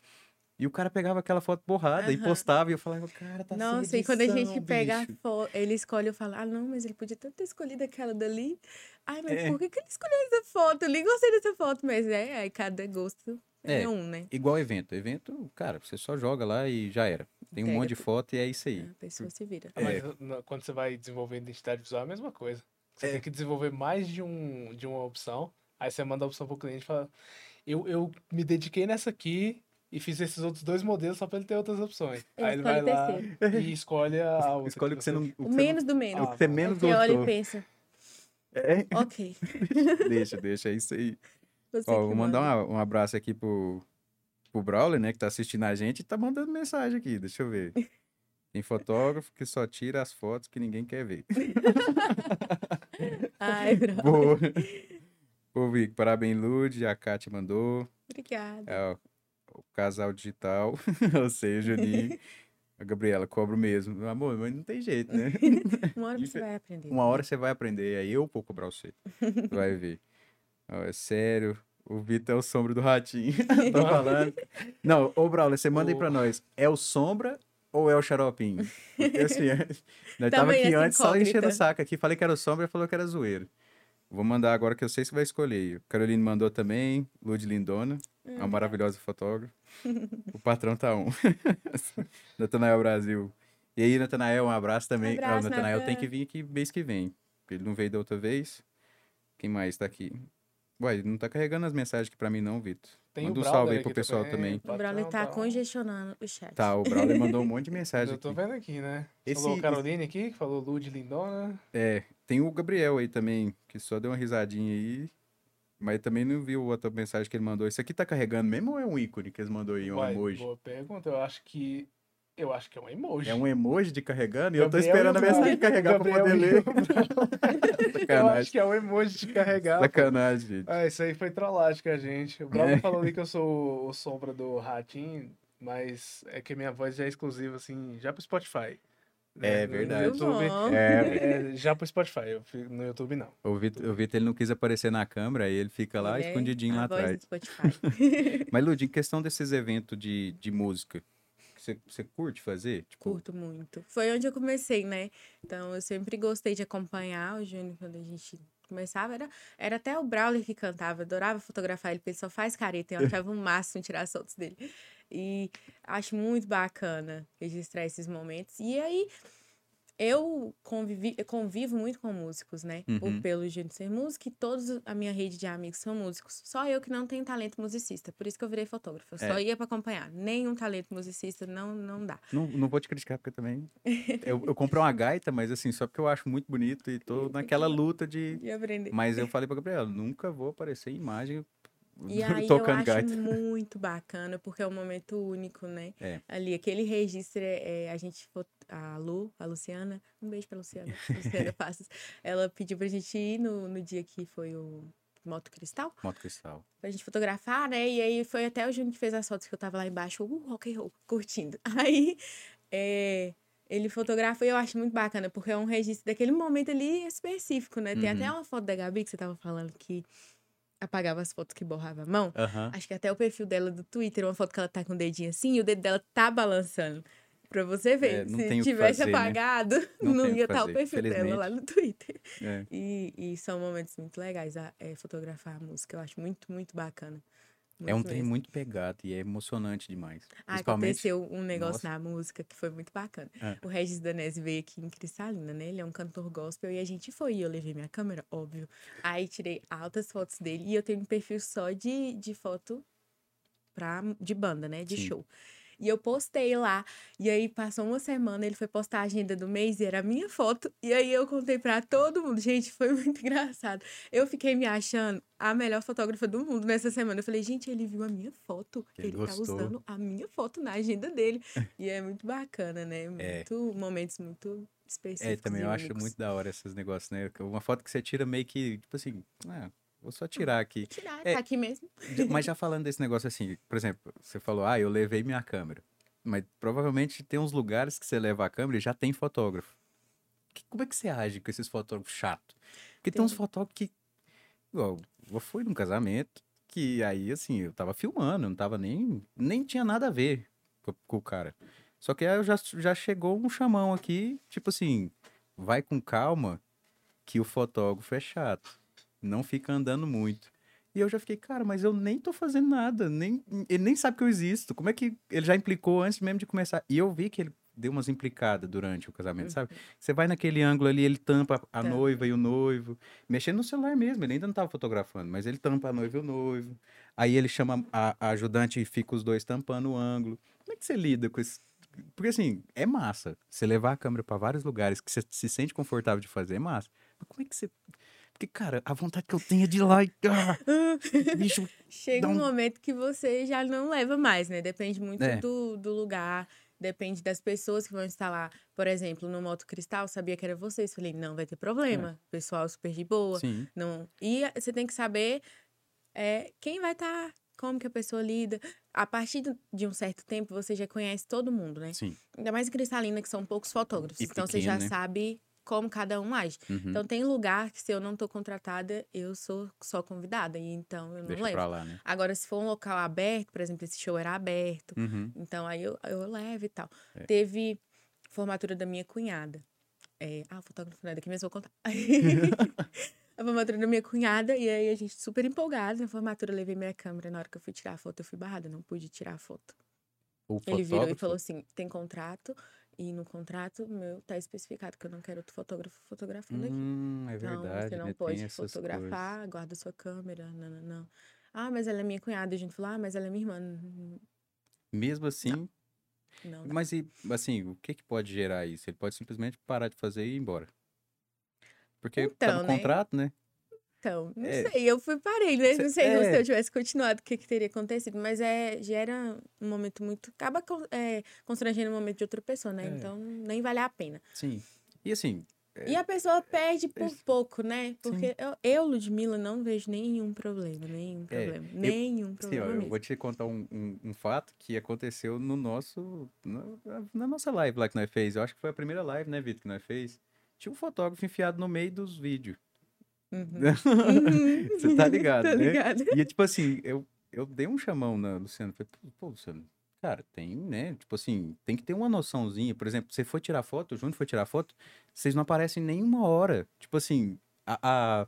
E o cara pegava aquela foto borrada e Aham. postava e eu falava, cara, tá sem Nossa, e quando a gente edição, pega a bicho." foto, ele escolhe, eu falo, ah, não, mas ele podia tanto ter escolhido aquela dali. Ai, mas É. por que, que ele escolheu essa foto? Eu nem gostei dessa foto, mas é, aí cada gosto é, É. um, né? Igual evento. Evento, cara, você só joga lá e já era. Tem um Pega monte de foto e é isso aí. A pessoa se vira. Ah, Mas no- quando você vai desenvolver identidade visual é a mesma coisa. Você É. tem que desenvolver mais de, um, de uma opção. Aí você manda a opção pro cliente e fala: eu, eu me dediquei nessa aqui e fiz esses outros dois modelos só pra ele ter outras opções. Ele Aí ele vai lá e escolhe a outra. Escolhe o que você não. O que você menos do menos. não- o que você menos Aí você olha gostou. e pensa, É, ok. deixa, deixa, é isso aí. Você Ó, vou mandar manda. uma- um abraço aqui pro, pro Brawler, né, que tá assistindo a gente e tá mandando mensagem aqui, deixa eu ver. Tem fotógrafo que só tira as fotos que ninguém quer ver. Ai, bro. Boa. Ô, Vic, parabéns, Lud, a Kátia mandou. Obrigada. É, o casal digital, ou seja, o Juninho. A Gabriela, cobro mesmo. Amor, mas não tem jeito, né? Uma hora você vai aprender. Uma hora você vai aprender, aí eu vou cobrar você. Vai ver. Ó, é sério, o Vitor é o sombra do ratinho. Tô falando. Não, ô Braulio, você manda aí O- pra nós. É o sombra ou é o xaropinho? Porque assim, nós tava Também aqui antes só enchendo o saco aqui. Falei que era o sombra e falou que era zoeiro. Vou mandar agora que eu sei se vai escolher. Caroline mandou também, Lud Lindona, Hum, uma maravilhosa fotógrafa. o patrão tá um. Natanael Brasil. E aí, Natanael, um abraço também. Ah, Abraço, o Natanael Natan. tem que vir aqui mês que vem. porque Ele não veio da outra vez. Quem mais tá aqui? Ué, não tá carregando as mensagens aqui pra mim, não, Vitor. Tem Manda um salve aí pro pessoal também. O Brawler tá tá. congestionando o chat. Tá, o Brawler mandou um monte de mensagem Eu tô aqui. vendo aqui, né? Esse- Falou Caroline aqui, que falou Lud Lindona. É, tem o Gabriel aí também, que só deu uma risadinha aí. Mas também não viu outra mensagem que ele mandou. Isso aqui tá carregando mesmo ou é um ícone que eles mandou aí, um Uai, emoji? Boa pergunta. Eu acho que. Eu acho que é um emoji. É um emoji de carregando e eu tô Gabriel esperando a mensagem carregar pra Gabriel poder e ler. Eu acho que é um emoji de carregar. Sacanagem, gente. Ah, isso aí foi trollagem com a gente. O Bravo É. falou ali que eu sou o sombra do Ratinho, mas é que minha voz já é exclusiva, assim, já pro Spotify. É No- verdade. YouTube. É, é, já pro Spotify, eu fico- no YouTube não. o Vitor, o Vitor, ele não quis aparecer na câmera, aí ele fica lá é escondidinho lá atrás. Mas, Lud, em questão desses eventos de, de música, você, você curte fazer? Tipo, Curto muito. Foi onde eu comecei, né? Então, eu sempre gostei de acompanhar o Júnior quando a gente começava. Era, era até o Brawler que cantava, adorava fotografar ele, porque ele só faz careta. Eu achava o máximo tirar as fotos dele. E acho muito bacana registrar esses momentos. E aí, eu convivi, eu convivo muito com músicos, né? Por, Uhum. pelo Júnior ser músico, e todos a minha rede de amigos são músicos. Só eu que não tenho talento musicista. Por isso que eu virei fotógrafa. Eu só É. ia pra acompanhar. Nenhum talento musicista não, não dá. não, não vou te criticar, porque também... Eu, eu comprei uma gaita, mas assim, só porque eu acho muito bonito e tô naquela luta de... E aprender. Mas eu falei pra Gabriela, nunca vou aparecer em imagem E aí eu acho gaita. muito bacana, porque é um momento único, né? É. Ali, aquele registro, é, a gente, a Lu, a Luciana, um beijo pra Luciana, Luciana Passos, ela pediu pra gente ir no, no dia que foi o Moto Cristal, Moto Cristal. pra gente fotografar, né? E aí foi até o Júnior que fez as fotos que eu tava lá embaixo, uh, rock and roll, curtindo. Aí, é, ele fotografa e eu acho muito bacana, porque é um registro daquele momento ali específico, né? Tem até Uhum. uma foto da Gabi que você tava falando que apagava as fotos que borrava a mão. Aham. Acho que até o perfil dela do Twitter, uma foto que ela tá com o dedinho assim, e o dedo dela tá balançando. Pra você ver. É, não Se o tivesse fazer, né? apagado, Não não, o que ia estar o fazer, perfil dela lá no Twitter. É. E, e são momentos muito legais a, é, fotografar a música. Eu acho muito, muito bacana. É um trem muito pegado e é emocionante demais. Ah, Principalmente. aconteceu um negócio Nossa. na música que foi muito bacana. É. O Regis Danese veio aqui em Cristalina, né? Ele é um cantor gospel e a gente foi. E eu levei minha câmera, óbvio. Aí tirei altas fotos dele. E eu tenho um perfil só de, de foto pra, de banda, né? De Sim. show. E eu postei lá. E aí passou uma semana, ele foi postar a agenda do mês e era a minha foto. E aí eu contei pra todo mundo. Gente, foi muito engraçado. Eu fiquei me achando a melhor fotógrafa do mundo nessa semana. Eu falei, gente, ele viu a minha foto. Ele Ele, tá gostou. usando a minha foto na agenda dele. e é muito bacana, né? Muito, Momentos muito específicos. É, também eu acho muito da hora esses negócios, né? Uma foto que você tira meio que, tipo assim, ah, vou só tirar aqui. Tirar, É. tá aqui mesmo. Mas já falando desse negócio assim, por exemplo, você falou, ah, eu levei minha câmera. Mas provavelmente tem uns lugares que você leva a câmera e já tem fotógrafo. Que- como é que você age com esses fotógrafos chatos? Porque tem uns fotógrafos que. Igual, eu fui num casamento que aí, assim, eu tava filmando, não tava nem. Nem tinha nada a ver com, com o cara. Só que aí já, já chegou um chamão aqui, tipo assim, vai com calma que o fotógrafo é chato. Não fica andando muito. E eu já fiquei, cara, mas eu nem tô fazendo nada, nem, ele nem sabe que eu existo. Como é que ele já implicou antes mesmo de começar? E eu vi que ele deu umas implicadas durante o casamento, sabe? Você vai naquele ângulo ali, ele tampa a noiva e o noivo, mexendo no celular mesmo, ele ainda não tava fotografando, mas ele tampa a noiva e o noivo. Aí ele chama a, a ajudante e fica os dois tampando o ângulo. Como é que você lida com isso? Porque assim, é massa. Você levar a câmera pra vários lugares que você se sente confortável de fazer, é massa. Mas como é que você. Porque, cara, a vontade que eu tenho é de ir lá e. Ah, bicho, Chega um um- momento que você já não leva mais, né? Depende muito É. do, do lugar, depende das pessoas que vão instalar. Por exemplo, no Moto Cristal, sabia que era vocês. Falei, não vai ter problema. Pessoal super de boa. sim. Não... E a- você tem que saber é, quem vai estar, como que a pessoa lida. A partir de um certo tempo, você já conhece todo mundo, né? Sim. Ainda mais em Cristalina, que são poucos fotógrafos. E então você já pequeno, né? sabe como cada um age. Uhum. Então tem lugar que se eu não tô contratada, eu sou só convidada. E então eu não Deixa levo. pra lá, né? Agora, se for um local aberto, por exemplo, esse show era aberto, Uhum. então aí eu, eu levo e tal. É. Teve formatura da minha cunhada. É, ah, o fotógrafo não é daqui, eu vou contar. a formatura da minha cunhada, e aí a gente super empolgada na formatura, eu levei minha câmera. Na hora que eu fui tirar a foto, eu fui barrada, não pude tirar a foto. O Ele virou e fotógrafo- falou assim: tem contrato, e no contrato meu tá especificado que eu não quero outro fotógrafo fotografando aqui. Hum, é Então, verdade, você não né? pode fotografar, guarda sua câmera, não, não, não. Ah, mas ela é minha cunhada. A gente falou, ah, mas ela é minha irmã. Não, Mesmo assim, não dá. mas e, assim, o que que pode gerar isso? Ele pode simplesmente parar de fazer e ir embora. Porque tá Então, no né? contrato, né? Então, não É. sei, eu fui parei, né? Não sei se é. eu tivesse continuado, o que, que teria acontecido. Mas é, gera um momento muito. Acaba é, constrangendo o momento de outra pessoa, né? É. Então, nem vale a pena. Sim. E assim, E a pessoa perde por pouco, né? Porque eu, eu, Ludmilla, não vejo nenhum problema, nenhum É, problema. nenhum Sim, problema ó, eu vou te contar um, um, um fato que aconteceu no nosso. Na, na nossa live lá que nós fez. Eu acho que foi a primeira live, né, Vitor, que nós fez. Tinha um fotógrafo enfiado no meio dos vídeos. Uhum. Você tá ligado, Tô né? E tipo assim, eu, eu dei um chamão na Luciana. Falei, pô, Luciano, cara, tem, né? Tipo assim, tem que ter uma noçãozinha. Por exemplo, você foi tirar foto, o Júnior foi tirar foto, vocês não aparecem nem uma hora. Tipo assim, a, a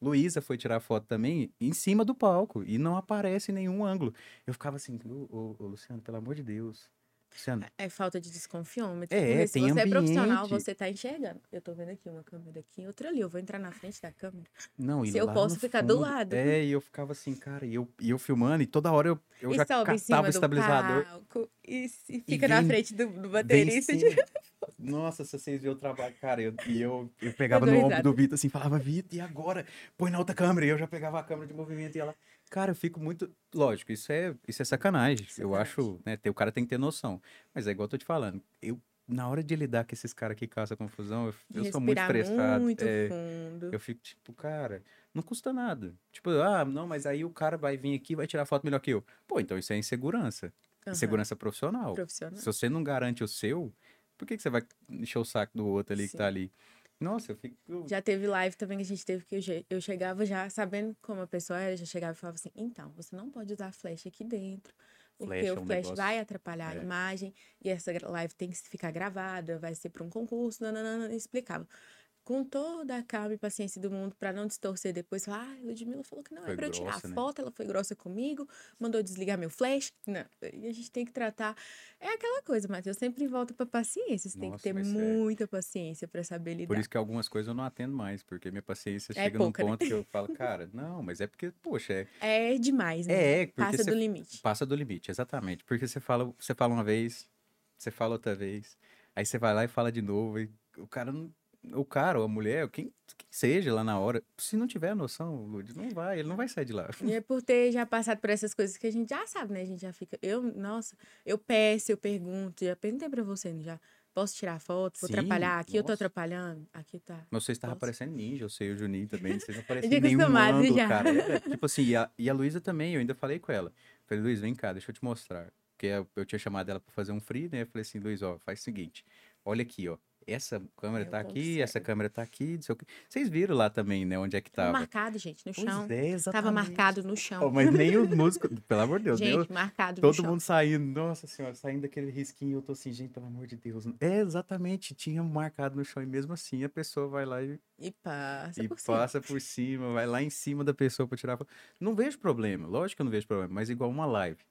Luísa foi tirar foto também em cima do palco e não aparece em nenhum ângulo. Eu ficava assim, ô, ô, ô, Luciano, pelo amor de Deus. Luciano, É falta de desconfiômetro. É, se tem você é profissional, ambiente. você tá enxergando. Eu tô vendo aqui uma câmera aqui, outra ali. Eu vou entrar na frente da câmera. não, e Se eu posso ficar do fundo- lado. É, e eu ficava assim, cara, e eu, e eu filmando, e toda hora eu, eu e já catava o do estabilizador. palco e, se- fica na vem- frente do, do baterista. de- Nossa, se vocês viram o trabalho, cara, eu, e eu, eu pegava no ombro do Vitor assim, falava, Vitor, e agora? Põe na outra câmera. E eu já pegava a câmera de movimento e ela. Cara, eu fico muito. Lógico, isso é, isso é sacanagem. Eu Sacanagem. acho, né? O cara tem que ter noção. Mas é igual eu tô te falando. Eu, na hora de lidar com esses caras que caçam confusão, eu, eu sou muito estressado. muito é, fundo. eu fico tipo, cara, não custa nada. Tipo, ah, não, mas aí o cara vai vir aqui e vai tirar foto melhor que eu. Pô, então isso é insegurança. Aham, Insegurança profissional. Profissional. Se você não garante o seu, por que, que você vai encher o saco do outro ali que tá Sim. ali? Nossa, eu fico. Já teve live também que a gente teve que eu, che- eu chegava já sabendo como a pessoa era, já chegava e falava assim: então, você não pode usar flash aqui dentro. Porque é o um flash negócio- vai atrapalhar é. a imagem e essa live tem que ficar gravada, vai ser para um concurso, nananana, explicava. Com toda a calma e paciência do mundo para não distorcer depois. Ah, Ludmilla falou que não Foi é para eu tirar a né? foto, ela foi grossa comigo, mandou desligar meu flash. Não, e a gente tem que tratar. É aquela coisa, Matheus, sempre volta para paciência. Você tem que Nossa, ter mas é- muita paciência para saber lidar. Por isso que algumas coisas eu não atendo mais, porque minha paciência É chega pouca, num né? ponto que eu falo, cara, não, mas é porque, poxa, é, É demais, né? é, é porque Passa do limite. passa do limite, exatamente. Porque você fala, você fala uma vez, você fala outra vez, aí você vai lá e fala de novo, e o cara não. O cara ou a mulher, quem, quem seja lá na hora, se não tiver noção, Lud, não vai, ele não vai sair de lá. E é por ter já passado por essas coisas que a gente já sabe, né? A gente já fica. Eu, nossa, eu peço, eu pergunto, já perguntei pra você, já posso tirar foto, vou Sim, atrapalhar, aqui eu tô nossa. atrapalhando, aqui tá. Mas você estava parecendo ninja, eu sei, o Juninho também, vocês não parecem nenhum ângulo, já. cara. Era, tipo assim, e a, e a Luísa também, eu ainda falei com ela. Falei, Luiz, vem cá, deixa eu te mostrar. Porque eu, eu tinha chamado ela pra fazer um free, né? Eu falei assim, Luiz, ó, faz o seguinte, olha aqui, ó. Essa câmera Eu tá aqui, essa câmera tá aqui, não sei o quê. Vocês viram lá também, né, onde é que Tava tava. marcado, gente, no Pois chão. é, Tava exatamente. marcado no chão. Oh, mas nem os músicos, pelo amor de Deus, gente, marcado no Todo chão. mundo saindo, nossa senhora, saindo daquele risquinho, eu tô assim, gente, pelo amor de Deus. É, exatamente, tinha marcado no chão, e mesmo assim a pessoa vai lá e E passa e por cima. passa por cima, vai lá em cima da pessoa pra tirar foto. Não vejo problema, lógico que eu não vejo problema, mas igual uma live.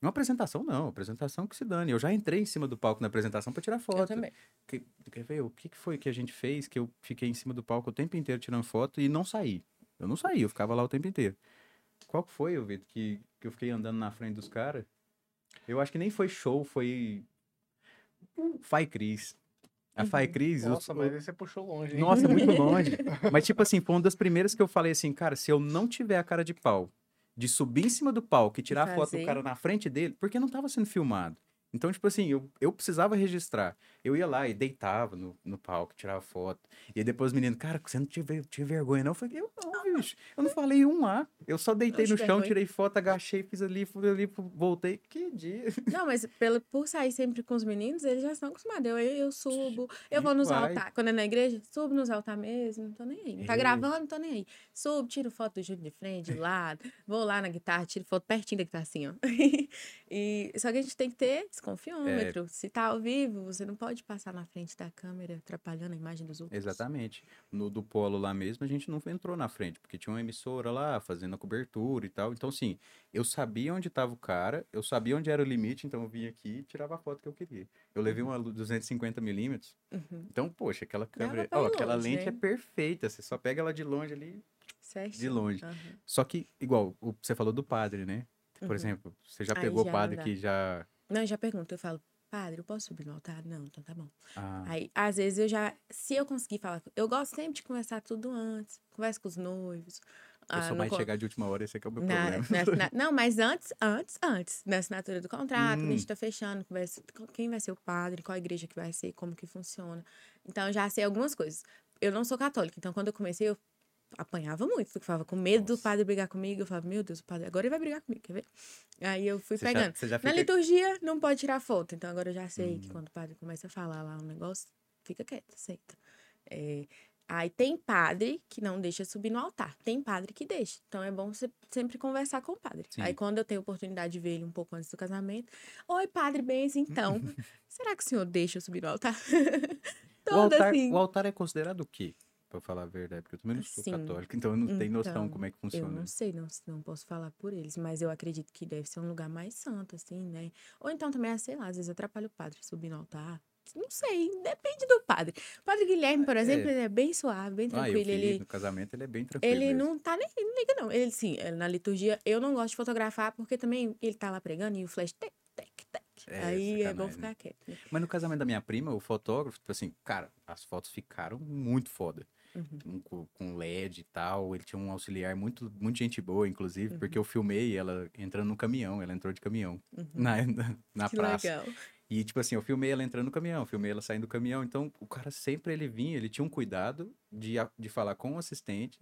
Uma apresentação, não. Apresentação que se dane. Eu já entrei em cima do palco na apresentação pra tirar foto. Eu também. Que- quer ver? O que, que foi que a gente fez que eu fiquei em cima do palco o tempo inteiro tirando foto e não saí? Eu não saí, eu ficava lá o tempo inteiro. Qual que foi, Vitor, que, que eu fiquei andando na frente dos caras? Eu acho que nem foi show, foi. Fai Cris. A Fai Uhum. Cris. os- Nossa, mas aí você puxou longe, hein? nossa, muito longe. Mas, tipo assim, foi uma das primeiras que eu falei assim, cara, se eu não tiver a cara de pau de subir em cima do palco e tirar a foto do cara na frente dele, porque não tava sendo filmado. Então, tipo assim, eu, eu precisava registrar. Eu ia lá e deitava no, no palco, tirava foto. E aí depois os meninos, cara, você não tinha, tinha vergonha, não? Eu falei, eu não, bicho. Eu não falei um A. Eu só deitei no chão, vergonha. tirei foto, agachei, fiz ali, fui ali, voltei. Que dia. Não, mas pelo, por sair sempre com os meninos, eles já estão acostumados. Eu, eu subo, eu vou nos vai. altar. Quando é na igreja, subo nos altar mesmo, não tô nem aí. Não tá É. gravando, não tô nem aí. Subo, tiro foto do Júlio de frente, de lado, vou lá na guitarra, tiro foto pertinho da guitarra assim, ó. e, só que a gente tem que ter desconfiômetro. Se tá ao vivo, você não pode passar na frente da câmera atrapalhando a imagem dos outros. Exatamente. No do Polo lá mesmo, a gente não entrou na frente, porque tinha uma emissora lá fazendo a cobertura e tal. Então, assim, eu sabia onde estava o cara, eu sabia onde era o limite, então eu vinha aqui e tirava a foto que eu queria. Eu levei uma 250mm, Uhum. então, poxa, aquela câmera. Ó, aquela longe, lente né? é perfeita, você só pega ela de longe ali. Certo? De longe. Aham. Só que, igual, o- você falou do padre, né? Por Uhum. exemplo, você já pegou o padre que já. Não, eu já pergunto, eu falo, padre, eu posso subir no altar? Não, então tá bom. Ah, Aí, às vezes, eu já. Se eu conseguir falar. Eu gosto sempre de conversar tudo antes. Conversa com os noivos. eu ah, no mais chegar de última hora, esse aqui é o meu na- problema. na Não, mas antes, antes, antes. Na assinatura do contrato, quando a Hum. gente tá fechando, conversa quem vai ser o padre, qual a igreja que vai ser, como que funciona. Então, eu já sei algumas coisas. Eu não sou católica, então quando eu comecei, eu apanhava muito, porque eu falava com medo do Nossa. padre brigar comigo. Eu falava, meu Deus, o padre agora ele vai brigar comigo, quer ver? Aí eu fui Você já, pegando. já Na fica. liturgia não pode tirar foto, então agora eu já sei que Hum. quando o padre começa a falar lá um negócio, fica quieto, aceita. É, aí tem padre que não deixa subir no altar, tem padre que deixa. Então é bom você sempre conversar com o padre. Sim. Aí quando eu tenho oportunidade de ver ele um pouco antes do casamento, oi padre, bens, então, será que o senhor deixa eu subir no altar? O altar, assim. o altar é considerado o quê? Pra falar a verdade, porque eu também não sou Assim, católico, então eu não tenho noção então, como é que Eu funciona. não sei, não, não posso falar por eles, mas eu acredito que deve ser um lugar mais santo, assim, né? Ou então também, ah, sei lá, às vezes atrapalha o padre subir no altar. Não sei, depende do padre. O padre Guilherme, por exemplo, É. ele é bem suave, bem Ah, eu tranquilo. vi, ele, no casamento ele é bem tranquilo ele mesmo. não tá nem, não liga, não. Ele, sim, eh, na liturgia, eu não gosto de fotografar, porque também ele tá lá pregando e o flash, tec, tec, tec. É, Aí é bom ficar quieto. né? Mas no casamento da minha prima, o fotógrafo, tipo assim, cara, as fotos ficaram muito foda. Uhum. Um Com, com LED e tal. Ele tinha um auxiliar muito, muito gente boa, inclusive, Uhum. porque eu filmei ela entrando no caminhão. Ela entrou de caminhão Uhum. na, na, na que praça. legal. E, tipo assim, eu filmei ela entrando no caminhão, filmei ela saindo do caminhão. Então, o cara sempre ele vinha, ele tinha um cuidado de, de falar com o assistente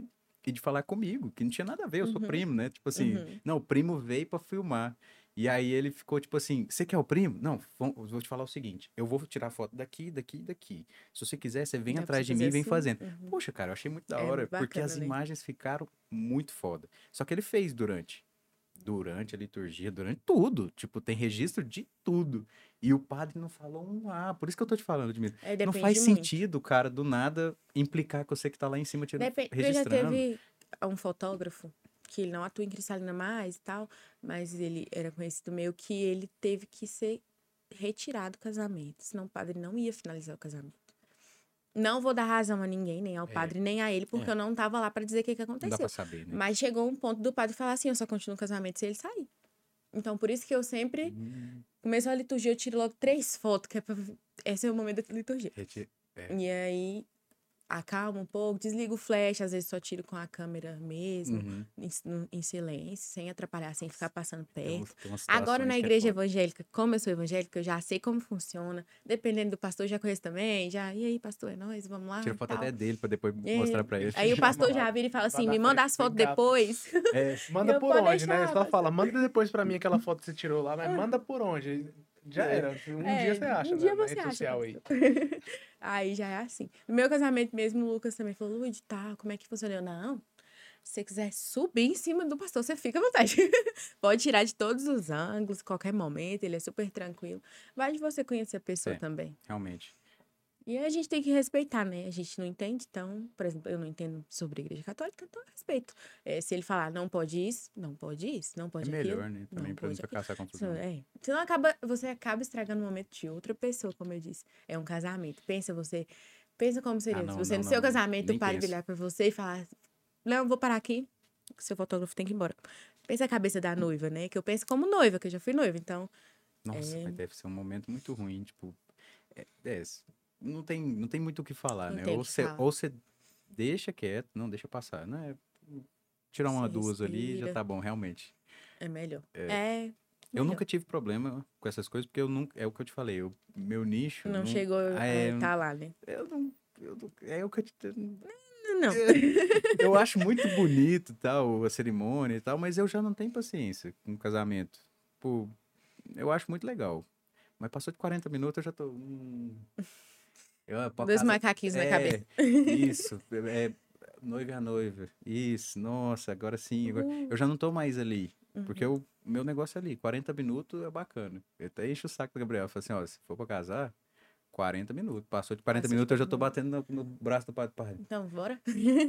e de falar comigo, que não tinha nada a ver, eu sou Uhum. primo, né? Tipo assim, Uhum. não, o primo veio pra filmar. E aí ele ficou tipo assim: você quer o primo? Não, vou te falar o seguinte: eu vou tirar foto daqui, daqui e daqui. Se você quiser, você vem pra atrás de mim e vem assim? fazendo. Uhum. Poxa, cara, eu achei muito da É hora, porque bacana, as né? imagens ficaram muito foda. Só que ele fez durante. durante a liturgia, durante tudo. Tipo, tem registro de tudo. E o padre não falou um A. Por isso que eu tô te falando, Edmilson. É, Não faz sentido, cara, do nada implicar que você que tá lá em cima tirando, Depen- Eu já registrando. teve um fotógrafo que ele não atua em Cristalina mais e tal, mas ele era conhecido meio que ele teve que ser retirado do casamento, senão o padre não ia finalizar o casamento. Não vou dar razão a ninguém, nem ao É. padre, nem a ele, porque É. eu não tava lá pra dizer o que, que Não dá aconteceu. pra saber, né? Mas chegou um ponto do padre falar assim: eu só continuo o casamento se ele sair. Então, por isso que eu sempre Hum, começo a liturgia, eu tiro logo três fotos, que é pra... esse é o momento da liturgia. reti- E aí, acalma um pouco, desliga o flash, às vezes só tiro com a câmera mesmo, Uhum. em, em silêncio, sem atrapalhar, sem ficar passando Tem perto. Agora, na é igreja foda. evangélica, como eu sou evangélica, eu já sei como funciona. Dependendo do pastor, eu já conheço também. Já, e aí, pastor, é nóis, vamos lá. Tira foto tal. até dele pra depois É. mostrar pra ele. Aí o pastor já vira e fala assim: me manda as fotos depois. É, Manda por onde, né? só fala, manda depois pra mim aquela foto que você tirou lá, mas manda por onde? Já É. era. Um É, dia você acha, um dia né, você acha, social aí. Aí já é assim. No meu casamento mesmo, o Lucas também falou, Luiz, tá, como é que funciona? Eu, não, se você quiser subir em cima do pastor, você fica à vontade. Pode tirar de todos os ângulos, qualquer momento, ele é super tranquilo. Vai de você conhecer a pessoa É. também. realmente. E a gente tem que respeitar, né? A gente não entende, então, por exemplo, eu não entendo sobre a igreja católica, então eu respeito. É, se ele falar, não pode isso, não pode isso, não É pode aquilo. melhor, né? Também pra não pode caçar confusão. É. Senão acaba, você acaba estragando o momento de outra pessoa, como eu disse. É um casamento. Pensa você. Pensa como seria. Ah, não, se você, não, no seu não, casamento, nem o padre virar pra você e falar: Não, vou parar aqui. Seu fotógrafo tem que ir embora. Pensa a cabeça da noiva, né? Que eu penso como noiva, que eu já fui noiva. Então, Nossa, É. mas deve ser um momento muito ruim, tipo, é, é, não tem, não tem muito o que falar, Não né? Ou você, falar. ou você deixa quieto, não deixa passar, né? Tirar uma, Você duas ali já respira. tá bom, realmente. é melhor. É. Eu melhor. nunca tive problema com essas coisas, porque eu nunca, é o que eu te falei, eu, meu nicho Não, chegou Ah, a é, estar lá, né? eu não, eu não- é o que eu te, Não, não. eu acho muito bonito tal, a cerimônia e tal, mas eu já não tenho paciência com casamento. Pô, eu acho muito legal. Mas passou de 40 minutos, eu já tô. hum. Eu, Dois casa- macaquinhos na é, cabeça. Isso, é, noiva a noiva. Isso, nossa, agora sim. agora- Uhum. Eu já não tô mais ali. Porque o meu negócio é ali, 40 minutos é bacana. Eu até encho o saco do Gabriel. Falo assim, ó, se for pra casar, 40 minutos. Passou de 40 Passou de minutos, eu já 40 tô batendo no, no braço do padre. Então, bora?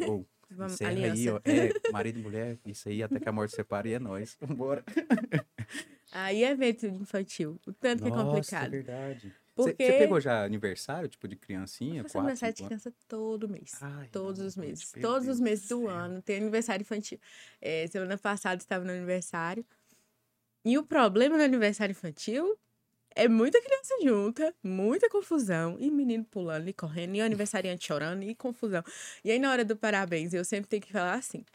Ou, Vamos, aliança. aí, ó. É, marido e mulher, isso aí até que a morte separe e é nóis. Vambora. Aí é evento infantil. O tanto que é Nossa, complicado. verdade. Porque Você pegou já aniversário, tipo, de criancinha? eu faço quatro, aniversário de criança todo mês. Ai, Todos não, os meses. Todos Deus os meses do céu. ano. Tem aniversário infantil. É, semana passada estava no aniversário. E o problema no aniversário infantil é muita criança junta, muita confusão, e menino pulando e correndo, e o aniversariante chorando, e confusão. E aí, na hora do parabéns, eu sempre tenho que falar assim.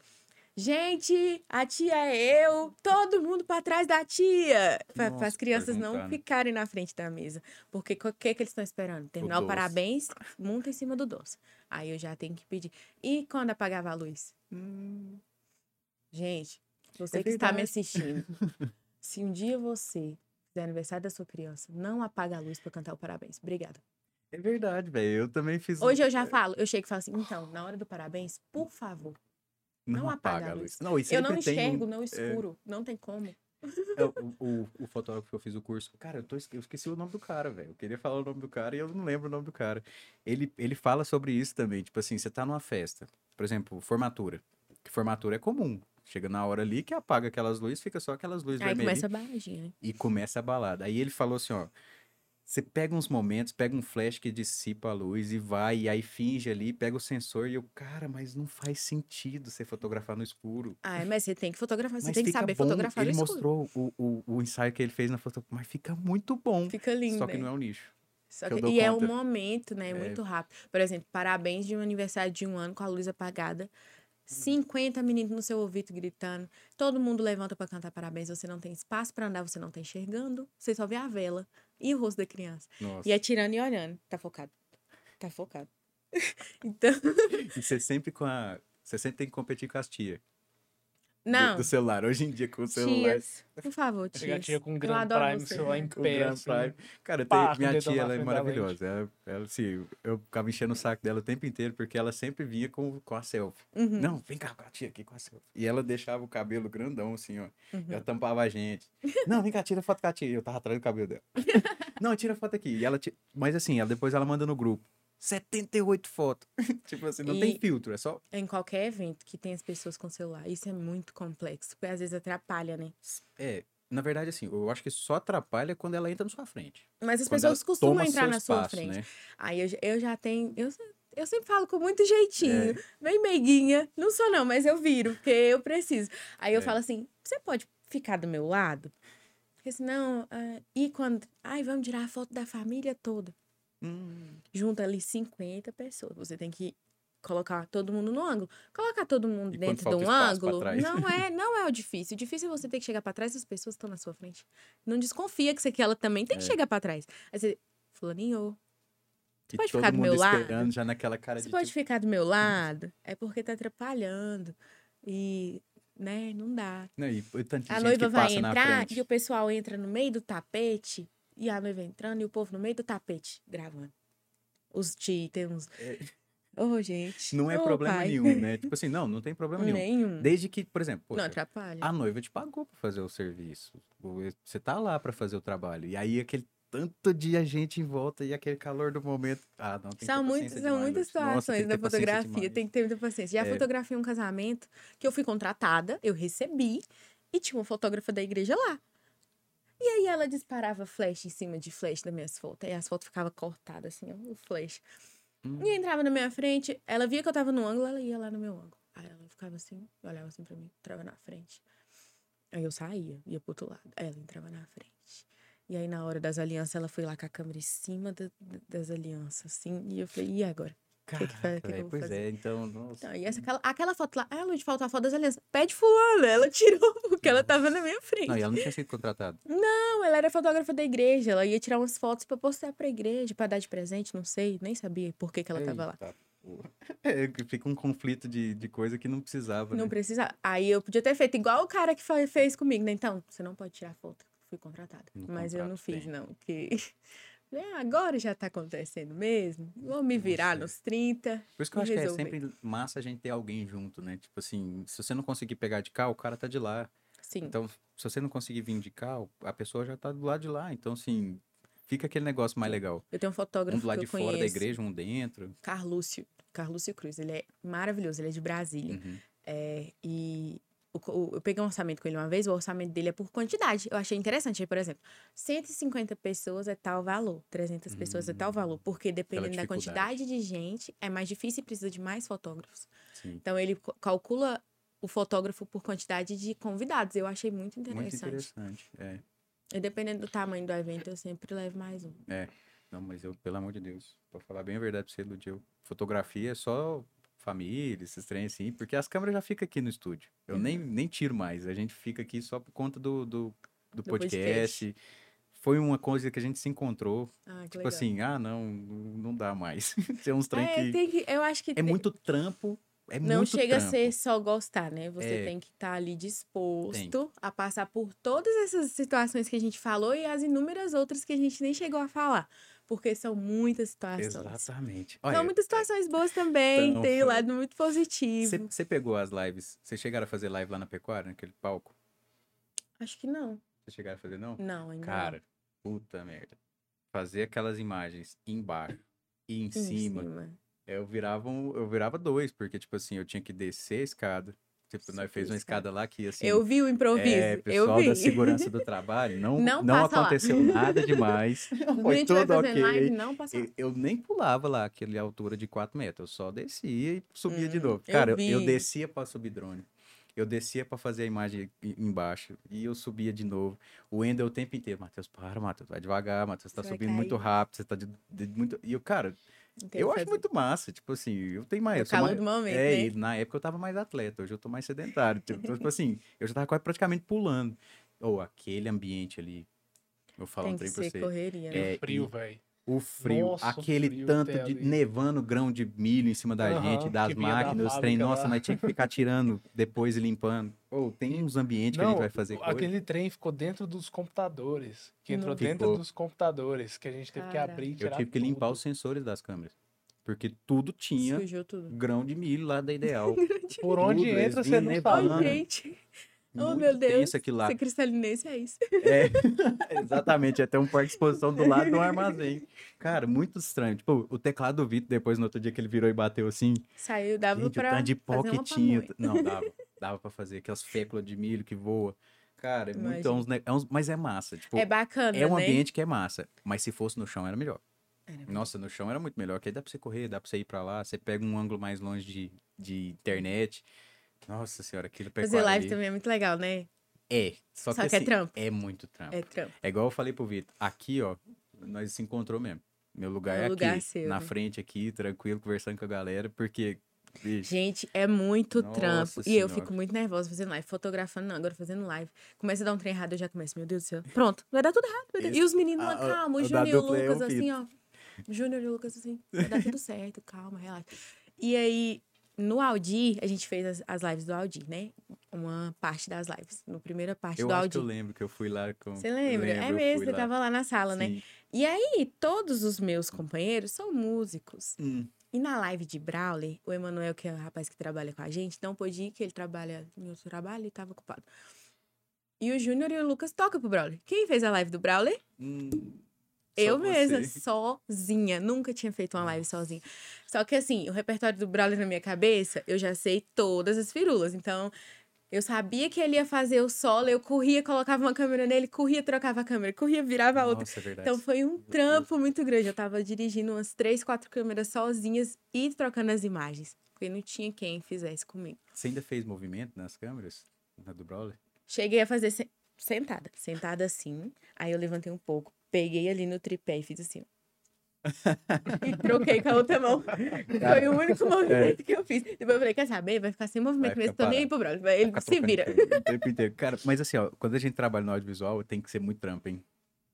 Gente, a tia é eu, todo mundo para trás da tia. Para as crianças não ficarem na frente da mesa. Porque o que, que eles estão esperando? Terminar o, parabéns, monta em cima do doce. Aí eu já tenho que pedir. E quando apagava a luz? Hum, Gente, você É que está me assistindo, se um dia você fizer aniversário da sua criança, não apaga a luz para cantar o parabéns. Obrigada. É verdade, velho. Eu também fiz. um- Hoje eu já falo, eu chego e falo assim, então, na hora do parabéns, por favor, não apaga a luz. Não, e eu não tem um- enxergo no escuro, não tem como. É, o, o, fotógrafo que eu fiz o curso, cara, eu, tô, eu esqueci o nome do cara, velho. Eu queria falar o nome do cara e eu não lembro o nome do cara. Ele, ele fala sobre isso também. Tipo assim, você tá numa festa, por exemplo, formatura. Que formatura é comum. Chega na hora ali que apaga aquelas luzes, fica só aquelas luzes Aí vermelhas começa a baladinha, né? e começa a balada. Aí ele falou assim, ó. Você pega uns momentos, pega um flash que dissipa a luz e vai, e aí finge ali, pega o sensor e eu, cara, mas não faz sentido você fotografar no escuro. Ah, mas você tem que fotografar, você Mas tem que saber bom. fotografar Ele no escuro. mostrou o, o, o ensaio que ele fez na foto, mas fica muito bom. Fica lindo, Só que não é o nicho. Só que que- e é um conta. momento, né? É. Muito rápido. Por exemplo, parabéns de um aniversário de um ano com a luz apagada. 50 meninos no seu ouvido gritando. Todo mundo levanta para cantar parabéns. Você não tem espaço para andar, você não tá enxergando. Você só vê a vela e o rosto da criança. Nossa. E atirando e olhando. Tá focado. Tá focado. então, E você sempre com a. Você sempre tem que competir com as tia. Não. do, do celular. Hoje em dia, com o celular. Tias, por favor, tia com Eu Grand Prime, você. celular em pé, Grand assim. Prime. Cara, Pá, tem- o minha tia, ela é maravilhosa. Ela, ela, assim, eu ficava enchendo o saco dela o tempo inteiro, porque ela sempre vinha com, com a selfie. Uhum, Não, vem cá com a tia aqui com a selfie. E ela deixava o cabelo grandão, assim, ó. uhum. Ela tampava a gente. Não, vem cá, tira foto com a tia. Eu tava atrás do cabelo dela. Não, tira foto aqui. E ela ti- Mas assim, ela, depois ela manda no grupo. 78 fotos. tipo assim, não tem E- filtro, é só. Em qualquer evento que tem as pessoas com celular, isso é muito complexo, porque às vezes atrapalha, né? É, na verdade, assim, eu acho que só atrapalha quando ela entra na sua frente. Mas as Quando pessoas costumam entrar na sua espaço, frente. Né? Aí eu, já- eu já tenho. Eu, eu sempre falo com muito jeitinho. É. Bem meiguinha. Não sou, não, mas eu viro, porque eu preciso. Aí eu É. falo assim: você pode ficar do meu lado? Porque senão. ah, e quando. Ai, vamos tirar a foto da família toda. Hum, Junta ali 50 pessoas. Você tem que colocar todo mundo no ângulo. Colocar todo mundo E dentro de um ângulo não é, não é o difícil. O difícil é você ter que chegar pra trás das pessoas que estão na sua frente. Não desconfia que você que ela também tem que É. chegar pra trás. Aí você, fulaninho, e pode ficar do meu lado? já naquela cara Você de. pode tipo, ficar do meu lado? É porque tá atrapalhando. E, né, não dá. Não, e, e A noiva que vai entrar e o pessoal entra no meio do tapete. E a noiva entrando e o povo no meio do tapete gravando. Os titãs. É. Ô, gente. Não é Ô, problema pai. nenhum, né? Tipo assim, não, não tem problema nenhum. Nenhum. Desde que, por exemplo, Não poxa, atrapalha. a noiva te pagou pra fazer o serviço. Você tá lá pra fazer o trabalho. E aí aquele tanto de gente em volta e aquele calor do momento. Ah, não, tem que São, paciência são muitas situações da fotografia, tem que ter muita paciência. Já É. fotografei um casamento que eu fui contratada, eu recebi, e tinha uma fotógrafa da igreja lá. E aí ela disparava flash em cima de flash das minhas fotos. Aí as fotos ficavam cortadas, assim, o flash. Hum. E entrava na minha frente, ela via que eu tava no ângulo, ela ia lá no meu ângulo. Aí ela ficava assim, olhava assim pra mim, entrava na frente. Aí eu saía, ia pro outro lado. Aí ela entrava na frente. E aí, na hora das alianças, ela foi lá com a câmera em cima da- da- das alianças, assim. E eu falei, e agora? Que que que que vou pois fazer? é, então, nossa. Então, e essa, aquela, aquela foto lá, ah, Lud, falta a foto das alianças. Pede fulano. Ela tirou porque ela tava na minha frente. Não, e ela não tinha sido contratada. Não, ela era fotógrafa da igreja. Ela ia tirar umas fotos pra postar pra igreja, pra dar de presente, não sei. Nem sabia por que, que ela tava lá. Eita. É, que fica um conflito de, de coisa que não precisava, Não né? precisava. Aí eu podia ter feito igual o cara que fez comigo, né? Então, você não pode tirar foto. Fui contratada. Mas eu não contrato fiz, tem. não. Porque. Falei, ah, agora já tá acontecendo mesmo. Vou me virar nos 30. Por isso que eu acho que é resolver. sempre massa a gente ter alguém junto, né? Tipo assim, se você não conseguir pegar de cá, o cara tá de lá. Sim. Então, se você não conseguir vir de cá, a pessoa já tá do lado de lá. Então, assim, fica aquele negócio mais legal. eu tenho um fotógrafo Um do lado de fora da igreja, um dentro. Carlúcio. Carlúcio Cruz. Ele é maravilhoso. Ele é de Brasília. Uhum. É, e o co- o- eu peguei um orçamento com ele uma vez, o orçamento dele é por quantidade. Eu achei interessante. Aí, por exemplo, 150 pessoas é tal valor, 300 pessoas é tal valor. Porque dependendo da quantidade de gente, é mais difícil e precisa de mais fotógrafos. Sim. Então, ele calcula o fotógrafo por quantidade de convidados. Eu achei muito Muito interessante. interessante. É. E dependendo do tamanho do evento, eu sempre levo mais um. Não, mas eu, pelo amor de Deus, pra falar bem a verdade pra você, Ludio, fotografia é só família, esses trem assim, porque as câmeras já ficam aqui no estúdio. Eu nem, Uhum. nem tiro mais, a gente fica aqui só por conta do, do, do Do podcast. Foi uma coisa que a gente se encontrou. Ah, que Tipo legal. assim, ah, não, não dá mais. Tem uns trem É, que. tem que, eu acho que É tem- muito trampo. É não chega trampo. a ser só gostar, né? Você É. tem que estar ali disposto a passar por todas essas situações que a gente falou e as inúmeras outras que a gente nem chegou a falar. Porque são muitas situações. Exatamente. São Olha, muitas situações boas também, Então, tem o foi. lado muito positivo. você pegou as lives. Vocês chegaram a fazer live lá na Pecuária, naquele palco? Acho que não. Vocês chegaram a fazer, não? Não, ainda Cara, puta merda. Fazer aquelas imagens embaixo e em não. Em cima, eu virava, um- eu virava dois, porque, tipo assim, eu tinha que descer a escada. Tipo, nós Subir fez uma escada. escada lá que, assim, Eu vi o improviso, é, eu pessoal vi. da segurança do trabalho, não, Não não, passa lá. aconteceu nada demais. Quando Foi tudo ok. live, não passa. Eu, eu nem pulava lá aquele altura de 4 metros, eu só descia e subia de Hum, novo. eu Cara, eu, eu vi. descia pra subir drone. Eu descia pra fazer a imagem embaixo e eu subia de novo. O Wendel o tempo inteiro, Matheus, para, Matheus, vai devagar, Matheus, tá Você subindo muito cair." rápido, você tá de, de muito. E eu, cara, Eu acho muito massa, tipo assim, eu tenho mais. O calor mais- do momento, é, né? e na época eu tava mais atleta, hoje eu tô mais sedentário. Tipo, então, tipo assim, eu já tava quase praticamente pulando. Ou aquele ambiente ali. Eu falo Tem um trem pra você. correria, né? É, frio, velho. O frio, Nossa, aquele frio tanto de ali. nevando grão de milho em cima da Aham, gente, das que da máquinas, os trem, nossa, lá. mas tinha que ficar tirando depois e limpando. Ou tem uns ambientes que a gente vai fazer coisa. aquele trem ficou dentro dos computadores. Que entrou Não. dentro Ficou. dos computadores. Que a gente teve que Cara. abrir e Eu tirar tive que limpar tudo. os sensores das câmeras. Porque tudo tinha tudo. grão de milho lá da Ideal. Por onde tudo, entra, você não sabe. Ai, gente. Oh, Muito meu Deus. tenso aquilo lá. Ser cristalinense é isso. É, exatamente, até um parque de exposição do lado do armazém. Cara, muito estranho. Tipo, o teclado do Vitor, depois no outro dia que ele virou e bateu assim, Saiu, dava gente, o pra tanto de pó que tinha. Não, dava. Dava pra fazer aquelas féculas de milho que voa. Cara, é muito, é uns, é uns- mas é massa. Tipo, É bacana, é um né? ambiente que é massa. Mas se fosse no chão, era melhor. Era Nossa, no chão era muito melhor, que aí dá pra você correr, dá pra você ir pra lá, você pega um ângulo mais longe de, de internet. Nossa senhora, aquele Fazer pecuário live ali. também é muito legal, né? É, só, Só que, que é assim, trampo. é muito trampo. É trampo. É igual eu falei pro Vitor, aqui, ó, nós se encontrou mesmo. Meu lugar É o é lugar aqui, seu, na né? frente aqui, tranquilo, conversando com a galera, porque, bicho, Gente, é muito trampo. E eu Senhora. fico muito nervosa fazendo live. Fotografando, não, agora fazendo live. Começa a dar um trem errado, eu já começo, meu Deus do céu. Pronto, vai dar tudo errado. dar- E os meninos lá, Ah, o- calma, o Júnior e o é Lucas, assim, ó. Júnior e o Lucas, assim, vai dar tudo certo, calma, relaxa. E aí, no Audi, a gente fez as, as lives do Audi, né? Uma parte das lives. No primeira parte eu do que eu lembro que eu fui lá com... Você lembra? Lembro, é mesmo, você lá. tava lá na sala, né? Sim. E aí, todos os meus companheiros são músicos. Hum, E na live de Brawley, o Emanuel, que é o rapaz que trabalha com a gente, não pôde ir, que ele trabalha em outro trabalho e tava ocupado. E o Júnior e o Lucas tocam pro Brawley. Quem fez a live do Brawley? hum, Eu só mesma, você. sozinha. Nunca tinha feito uma live sozinha. Só que assim, o repertório do Brawley na minha cabeça, eu já sei todas as firulas. Então, eu sabia que ele ia fazer o solo, eu corria, colocava uma câmera nele, corria, trocava a câmera, corria, virava a outra. Nossa, é verdade. Então foi um trampo muito grande. Eu tava dirigindo umas três, quatro câmeras sozinhas e trocando as imagens. Porque não tinha quem fizesse comigo. Você ainda fez movimento nas câmeras? Na do Brawler? Cheguei a fazer se- sentada. Sentada assim. Aí eu levantei um pouco, peguei ali no tripé e fiz assim. e troquei com a outra mão. Foi o único movimento que eu fiz. Depois eu falei, quer saber? Vai ficar sem movimento É. Mesmo. Tô nem aí pro brother. Ele se vira. tempo inteiro. Cara, mas assim, ó, quando a gente trabalha no audiovisual, tem que ser muito trampo, hein?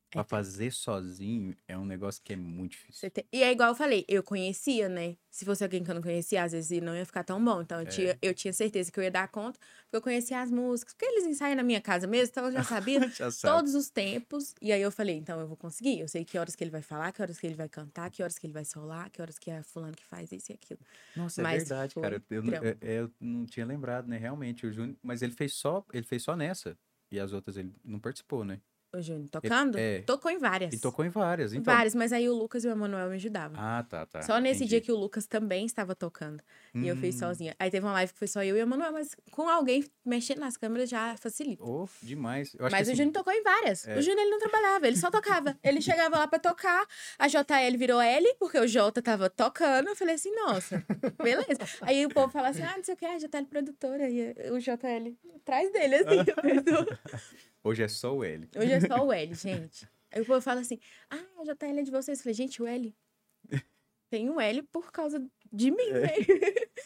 Pra É. fazer sozinho é um negócio que é muito difícil. Tem- E é igual eu falei, eu conhecia, né? Se fosse alguém que eu não conhecia, às vezes não ia ficar tão bom. Então eu, É. tinha, eu tinha certeza que eu ia dar conta, porque eu conhecia as músicas. Porque eles ensaiam na minha casa mesmo, então eu já sabia Já todos os tempos. E aí eu falei, então eu vou conseguir. Eu sei que horas que ele vai falar, que horas que ele vai cantar, que horas que ele vai solar, que horas que é fulano que faz isso e aquilo. Nossa, é Mas verdade, foi cara. Eu, é- é, eu não tinha lembrado, né? Realmente, o Júnior. Mas ele fez só, ele fez só nessa. E as outras ele não participou, né? O Júnior tocando, é. tocou em várias. E tocou em várias, então. várias, mas aí o Lucas e o Emanuel me ajudavam. Ah, tá, tá. Só nesse entendi. dia que o Lucas também estava tocando. E eu fiz Hum, sozinha. Aí teve uma live que foi só eu e o Emanuel, mas com alguém mexendo nas câmeras já facilita. Oh, demais. Mas que, o assim, Júnior tocou em várias. é. O Júnior ele não trabalhava, ele só tocava. Ele chegava lá pra tocar, a JL virou L, porque o J tava tocando. Eu falei assim, nossa, beleza. Aí o povo fala assim, ah, não sei o que, a JL produtora. E o JL atrás dele, assim. Hoje é só o L. Hoje é só o L, gente. Aí o povo fala assim, ah, a JL é de vocês. Eu falei, gente, o L. Tem um L por causa de mim, né?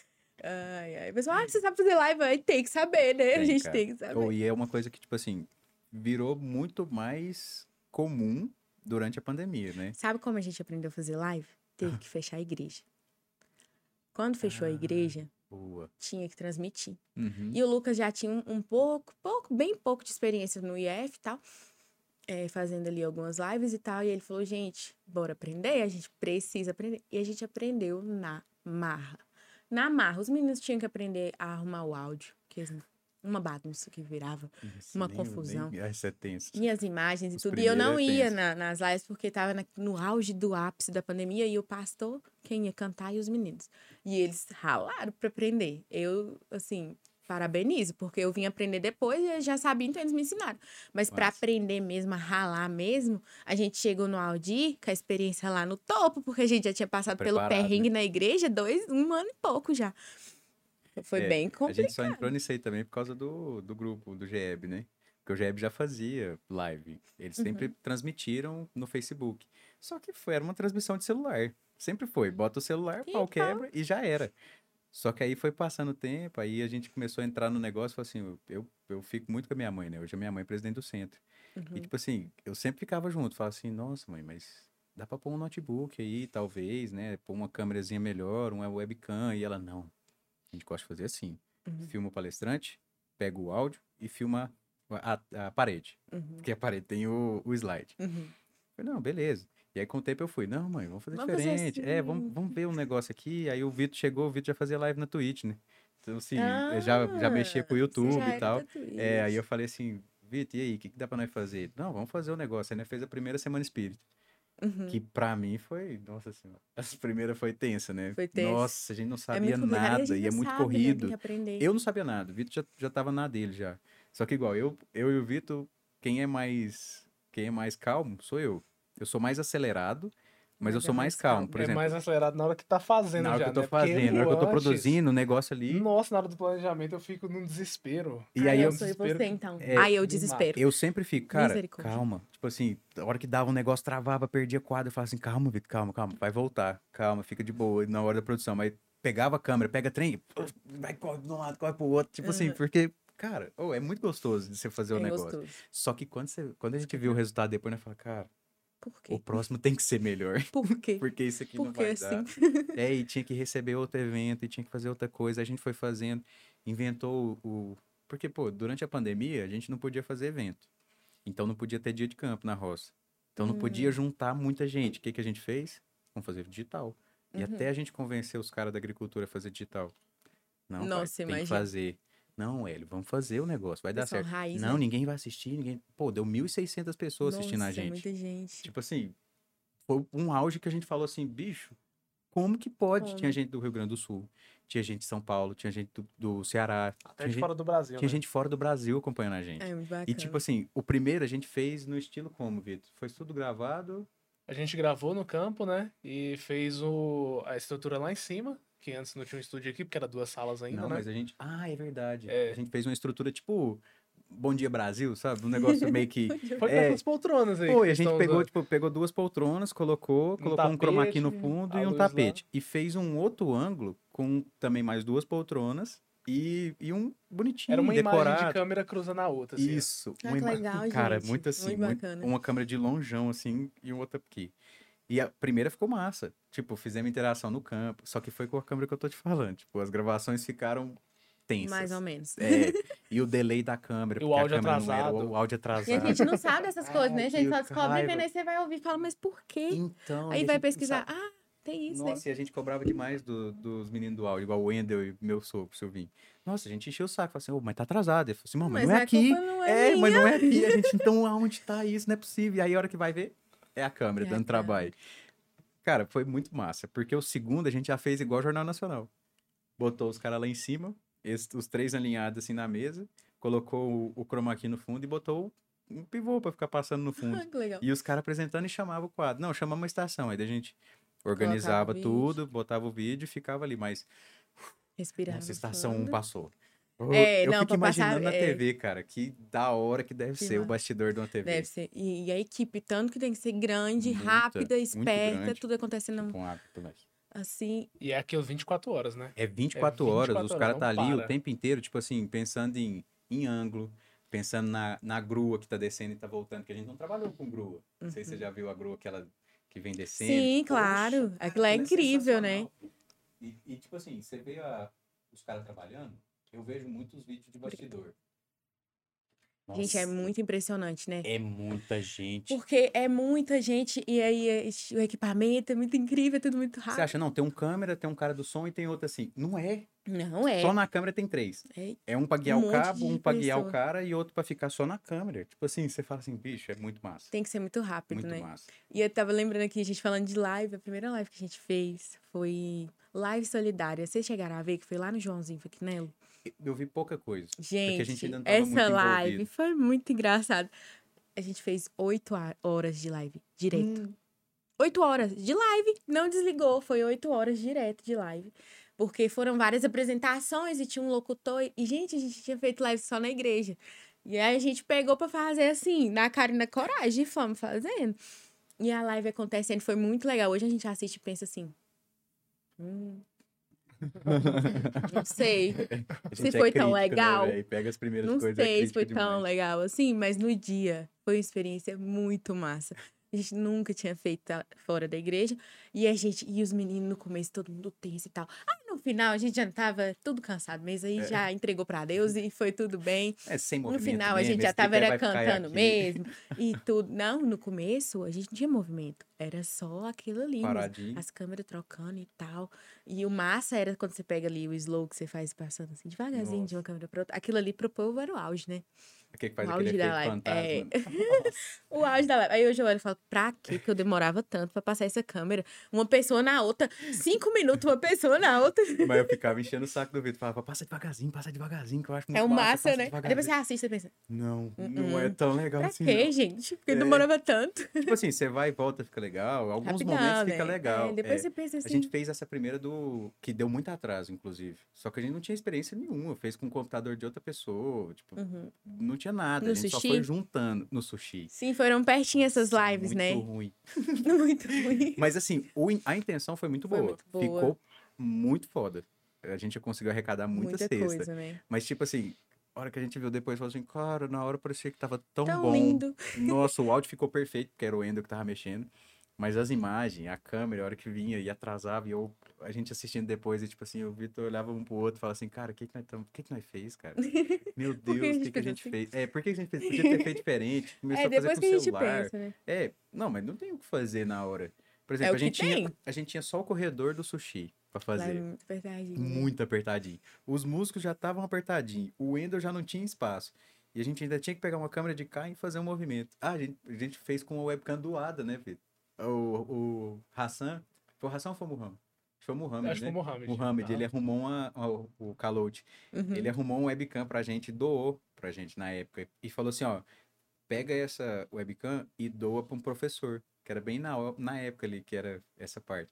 Ai, ai. Pessoal, ah, você sabe fazer live? Aí tem que saber, né? a Tem, gente cara. tem que saber. Oh, e é uma coisa que, tipo assim, virou muito mais comum durante a pandemia, né? Sabe como a gente aprendeu a fazer live? Teve que fechar a igreja. Quando fechou a Ah. igreja, Boa. tinha que transmitir. Uhum. E o Lucas já tinha um, um pouco, pouco, bem pouco de experiência no IF e tal, é, fazendo ali algumas lives e tal. E ele falou, gente, bora aprender, a gente precisa aprender. E a gente aprendeu na marra. Na marra, os meninos tinham que aprender a arrumar o áudio, que eles- uma bagunça que virava. Isso, uma nem- confusão. Nem... É tenso. E as imagens e Os tudo. E eu não é ia na- nas lives porque tava na- no auge do ápice da pandemia e o pastor, quem ia cantar e os meninos. E eles ralaram pra aprender. Eu, assim, parabenizo, porque eu vim aprender depois e eu já sabia, então eles me ensinaram. Mas Massa. aprender mesmo, a ralar mesmo, a gente chegou no Audi com a experiência lá no topo, porque a gente já tinha passado pelo Preparado, perrengue na igreja dois, um ano e pouco já. Foi É, bem A complicado. gente só entrou nisso aí também por causa do, do grupo, do GEB, né? Porque o GEB já fazia live. Eles Uhum. sempre transmitiram no Facebook. Só que foi, era uma transmissão de celular. Sempre foi. Bota o celular, E pau pau. quebra e já era. Só que aí foi passando o tempo, aí a gente começou a entrar no negócio e falou assim, eu, eu fico muito com a minha mãe, né? Hoje a minha mãe é presidente do centro. E Uhum. tipo assim, eu sempre ficava junto, falava assim, nossa mãe, mas dá pra pôr um notebook aí, talvez, né? Pôr uma câmerazinha melhor, uma webcam. E ela, não. A gente gosta de fazer assim. Uhum. Filma o palestrante, pega o áudio e filma a, a parede. Uhum. Porque a parede tem o, o slide. Uhum. Eu falei, não, beleza. E aí com o tempo eu fui, não, mãe, vamos fazer Vamos fazer diferente. É, assim. vamos, vamos ver um negócio aqui. Aí o Vitor chegou, o Vitor já fazia live na Twitch, né? Então, assim, eu já, já mexia com o Ah, YouTube e tal. É, aí eu falei assim, Vitor, e aí, o que, que dá pra nós fazer? Não, vamos fazer o negócio. Aí nós fez a primeira Semana Espírita. Uhum. Que pra mim foi, nossa senhora. Essa primeira foi tensa, né? Foi tensa. Nossa, a gente não É sabia a nada, e é muito sabe, né? Corrido. Eu não sabia nada, o Vitor já, já tava na dele já. Só que igual, eu, eu e o Vitor, quem é mais quem é mais calmo sou eu. Eu sou mais acelerado, mas eu é sou mais calmo. Por é exemplo, mais acelerado na hora que tá fazendo na hora já, que eu tô né? Porque fazendo, na hora que eu tô antes- produzindo o negócio ali. Nossa, na hora do planejamento eu fico num desespero. E aí eu eu, sou e desespero você, então. é, Aí eu desespero. eu sempre fico, cara, calma. Tipo assim, a hora que dava um negócio, travava, perdia quadro, eu falava assim, calma, Vitor, calma, calma, vai voltar, calma, fica de boa na hora da produção. Mas pegava a câmera, pega trem, vai, corre de um lado, corre pro outro. Tipo assim, Uhum. porque, cara, oh, é muito gostoso de você fazer o É negócio. gostoso. Só que quando, você, quando a gente viu o resultado depois, né, fala, cara, Por quê? o próximo tem que ser melhor. Por quê? Porque isso aqui não Por vai assim? dar. É, e tinha que receber outro evento, e tinha que fazer outra coisa. A gente foi fazendo, inventou o. Porque, pô, durante a pandemia, a gente não podia fazer evento. Então não podia ter dia de campo na roça. Então não podia Hum. juntar muita gente. O que, que a gente fez? Vamos fazer digital. E Uhum. até a gente convencer os caras da agricultura a fazer digital. Não, pai, Nossa, tem que fazer. Não, Hélio, vamos fazer o negócio, vai dar Pessoal certo. raiz, não, né? ninguém vai assistir, ninguém. Pô, deu 1.600 pessoas assistindo a Nossa, gente. muita gente. Tipo assim, foi um auge que a gente falou assim, bicho, como que pode? Tinha Como? gente do Rio Grande do Sul, tinha gente de São Paulo, tinha gente do, do Ceará, Até tinha, de gente, fora do Brasil, tinha né? gente fora do Brasil acompanhando a gente. É muito bacana. E tipo assim, o primeiro a gente fez no estilo como, Vitor? Foi tudo gravado. A gente gravou no campo, né? E fez o, a estrutura lá em cima, que antes não tinha um estúdio aqui, porque era duas salas ainda, não, né? mas a gente. Ah, é verdade. É. A gente fez uma estrutura tipo Bom Dia Brasil, sabe? Um negócio meio que. Foi com É. essas poltronas aí. Foi, a gente pegou, usando. tipo, pegou duas poltronas, colocou, colocou um chroma key no tapete, fundo e um luz lá. tapete. E fez um outro ângulo com também mais duas poltronas e, e um bonitinho, Era uma imagem decorado. de câmera cruzando a outra, assim. Isso. Ah, uma que legal, Cara, gente. muito assim, Muito uma câmera de lonjão, assim, e um outro aqui. E a primeira ficou massa. Tipo, fizemos interação no campo. Só que foi com a câmera que eu tô te falando. Tipo, as gravações ficaram tensas. Mais ou menos. É, e o delay da câmera. E o porque a áudio câmera não era- atrasado. o áudio atrasado. E a gente não sabe essas coisas, né? A gente só descobre vendo, aí você vai ouvir e fala, mas por quê? Então, Aí e vai pesquisar, sabe- ah, tem isso, né? Nossa, e a gente cobrava demais do- dos meninos do áudio, igual o Wendel e meu sogro, o Silvinho. Nossa, a gente encheu o saco, falou assim, ô, mas tá atrasado. Ele falou assim, "Mano, mas, não é aqui. não é, É, mas não é aqui. A gente, então, aonde tá isso? Não é possível. E aí, a hora que vai ver, é a câmera É a dando câmera. trabalho. Cara, foi muito massa, porque o segundo a gente já fez igual o Jornal Nacional. Botou os caras lá em cima, os três alinhados assim na mesa, colocou o, o chroma key no fundo e botou um pivô pra ficar passando no fundo. E os caras apresentando e chamavam o quadro. Não, chamamos uma estação. Aí a gente organizava tudo, botava o vídeo e ficava ali. Mas Respirar. nossa, no estação 1 fundo. passou. É, eu não, fico pra passar, imaginando na é. TV, cara, que da hora que deve Que ser o bastidor de uma TV. Deve ser. E, e a equipe, tanto que tem que ser grande, Muita, rápida, esperta, grande. tudo acontecendo Com hábito, mas- assim. E é aquilo 24 horas, né? É 24 horas, 24 os horas, caras não tá ali o para. tempo inteiro, tipo assim, pensando em, em ângulo, pensando na, na grua que tá descendo e tá voltando, que a gente não trabalhou com grua. Não sei se você já viu a grua aquela que vem descendo. Uhum. Sim, Poxa, claro. Aquilo é incrível, né? E, e, tipo assim, você vê a- os caras trabalhando, eu vejo muitos vídeos de bastidor. Gente, é Nossa, muito impressionante, né? É muita gente. Porque é muita gente e aí é- o equipamento é muito incrível, é tudo muito Você rápido. acha, não, tem um câmera, tem um cara do som e tem outro assim. Não é. Não é. Só na câmera tem três. É. É um pra guiar Um o cabo, um pra guiar o cara e outro pra ficar só na câmera. Tipo assim, você fala assim, bicho, é muito massa. Tem que ser muito rápido, muito né? massa. E eu tava lembrando aqui, a gente falando de live, a primeira live que a gente fez foi live solidária. Vocês chegaram a ver que foi lá no Joãozinho Faquinello? Eu vi pouca coisa. Gente, gente ainda não tava muito essa live envolvido. foi muito engraçado. A gente fez oito horas de live, direto. Hum. Oito horas de live, não desligou, foi oito horas direto de live. Porque foram várias apresentações e tinha um locutor. E, gente, a gente tinha feito live só na igreja. E aí a gente pegou pra fazer assim, na cara e na coragem, e fomos fazendo. E a live acontecendo, foi muito legal. Hoje a gente assiste e pensa assim. Hum, não sei. Se é foi tão crítico, né, legal, véi? Pega as primeiras Não coisas. é sei se foi crítico tão demais. legal assim, mas no dia foi uma experiência muito massa. A gente nunca tinha feito fora da igreja. E a gente, e os meninos no começo, todo mundo tenso e tal. Aí no final a gente já tava tudo cansado mesmo, aí já entregou pra Deus e foi tudo bem. É sem No movimento final a mesmo, gente já tava era cantando mesmo e tudo. Não, no começo a gente não tinha movimento. Era só aquilo ali. Paradinho. As câmeras trocando e tal. E o massa era quando você pega ali o slow que você faz passando assim, devagarzinho de uma câmera pra outra. Aquilo ali pro povo era o auge, né? O que que faz O aquele auge da live. fantasma? É. né? O auge da live. Aí hoje eu olho e falo, pra que que eu demorava tanto pra passar essa câmera? Uma pessoa na outra, cinco minutos, uma pessoa na outra. Mas eu ficava enchendo o saco do Vitor. Falava, passa devagarzinho, passa devagarzinho, que eu acho muito É o massa, né? Aí depois você assiste e pensa, Não, "Uh-uh. não é tão legal pra assim. quê, não. gente? Porque É. demorava tanto. Tipo assim, você vai e volta, fica legal. Alguns Rapidão, momentos fica né? legal. É, depois é. você pensa assim. A gente fez essa primeira do. que deu muito atraso, inclusive. Só que a gente não tinha experiência nenhuma. Fez com o computador de outra pessoa. Tipo, Uhum. não tinha nada. No a gente só sushi? foi juntando no sushi. Sim, foram pertinho essas lives, muito né? ruim. Muito ruim. Mas assim, o a intenção foi muito Foi boa. muito boa. Ficou muito foda. A gente conseguiu arrecadar muita, Muita cesta. coisa, né? Mas, tipo assim, a hora que a gente viu depois, falou assim, cara, na hora parecia que tava tão, Tão bom. lindo. Nossa, o áudio ficou perfeito, porque era o Endo que tava mexendo. Mas as imagens, a câmera, a hora que vinha e atrasava, e eu, a gente assistindo depois, e tipo assim, o Vitor olhava um pro outro e falava assim, cara, o que que nós, tamo, o que que nós fez, cara? Meu que Deus, o que gente que a gente assim? fez? É, por que que a gente fez? Podia ter feito diferente. Começou É, a fazer com que a gente celular. pensa, né? É, não, mas não tem o que fazer na hora. Por exemplo, o a, gente que tinha, a gente tinha só o corredor do sushi pra é fazer. muito apertadinho. Muito apertadinho. Os músicos já estavam apertadinhos. O Wendel já não tinha espaço. E a gente ainda tinha que pegar uma câmera de cá e fazer um movimento. Ah, a gente, a gente fez com a webcam doada, né, Vitor? O, o Hassan. Foi o Hassan ou foi o Muhammad? Foi o Muhammad, Acho que né? foi o Mohamed. Muhammad, ele arrumou uma, o, o Kalote. Uhum. Ele arrumou um webcam pra gente, doou pra gente na época. E falou assim, ó, pega essa webcam e doa pra um professor. Que era bem na, na época ali, que era essa parte.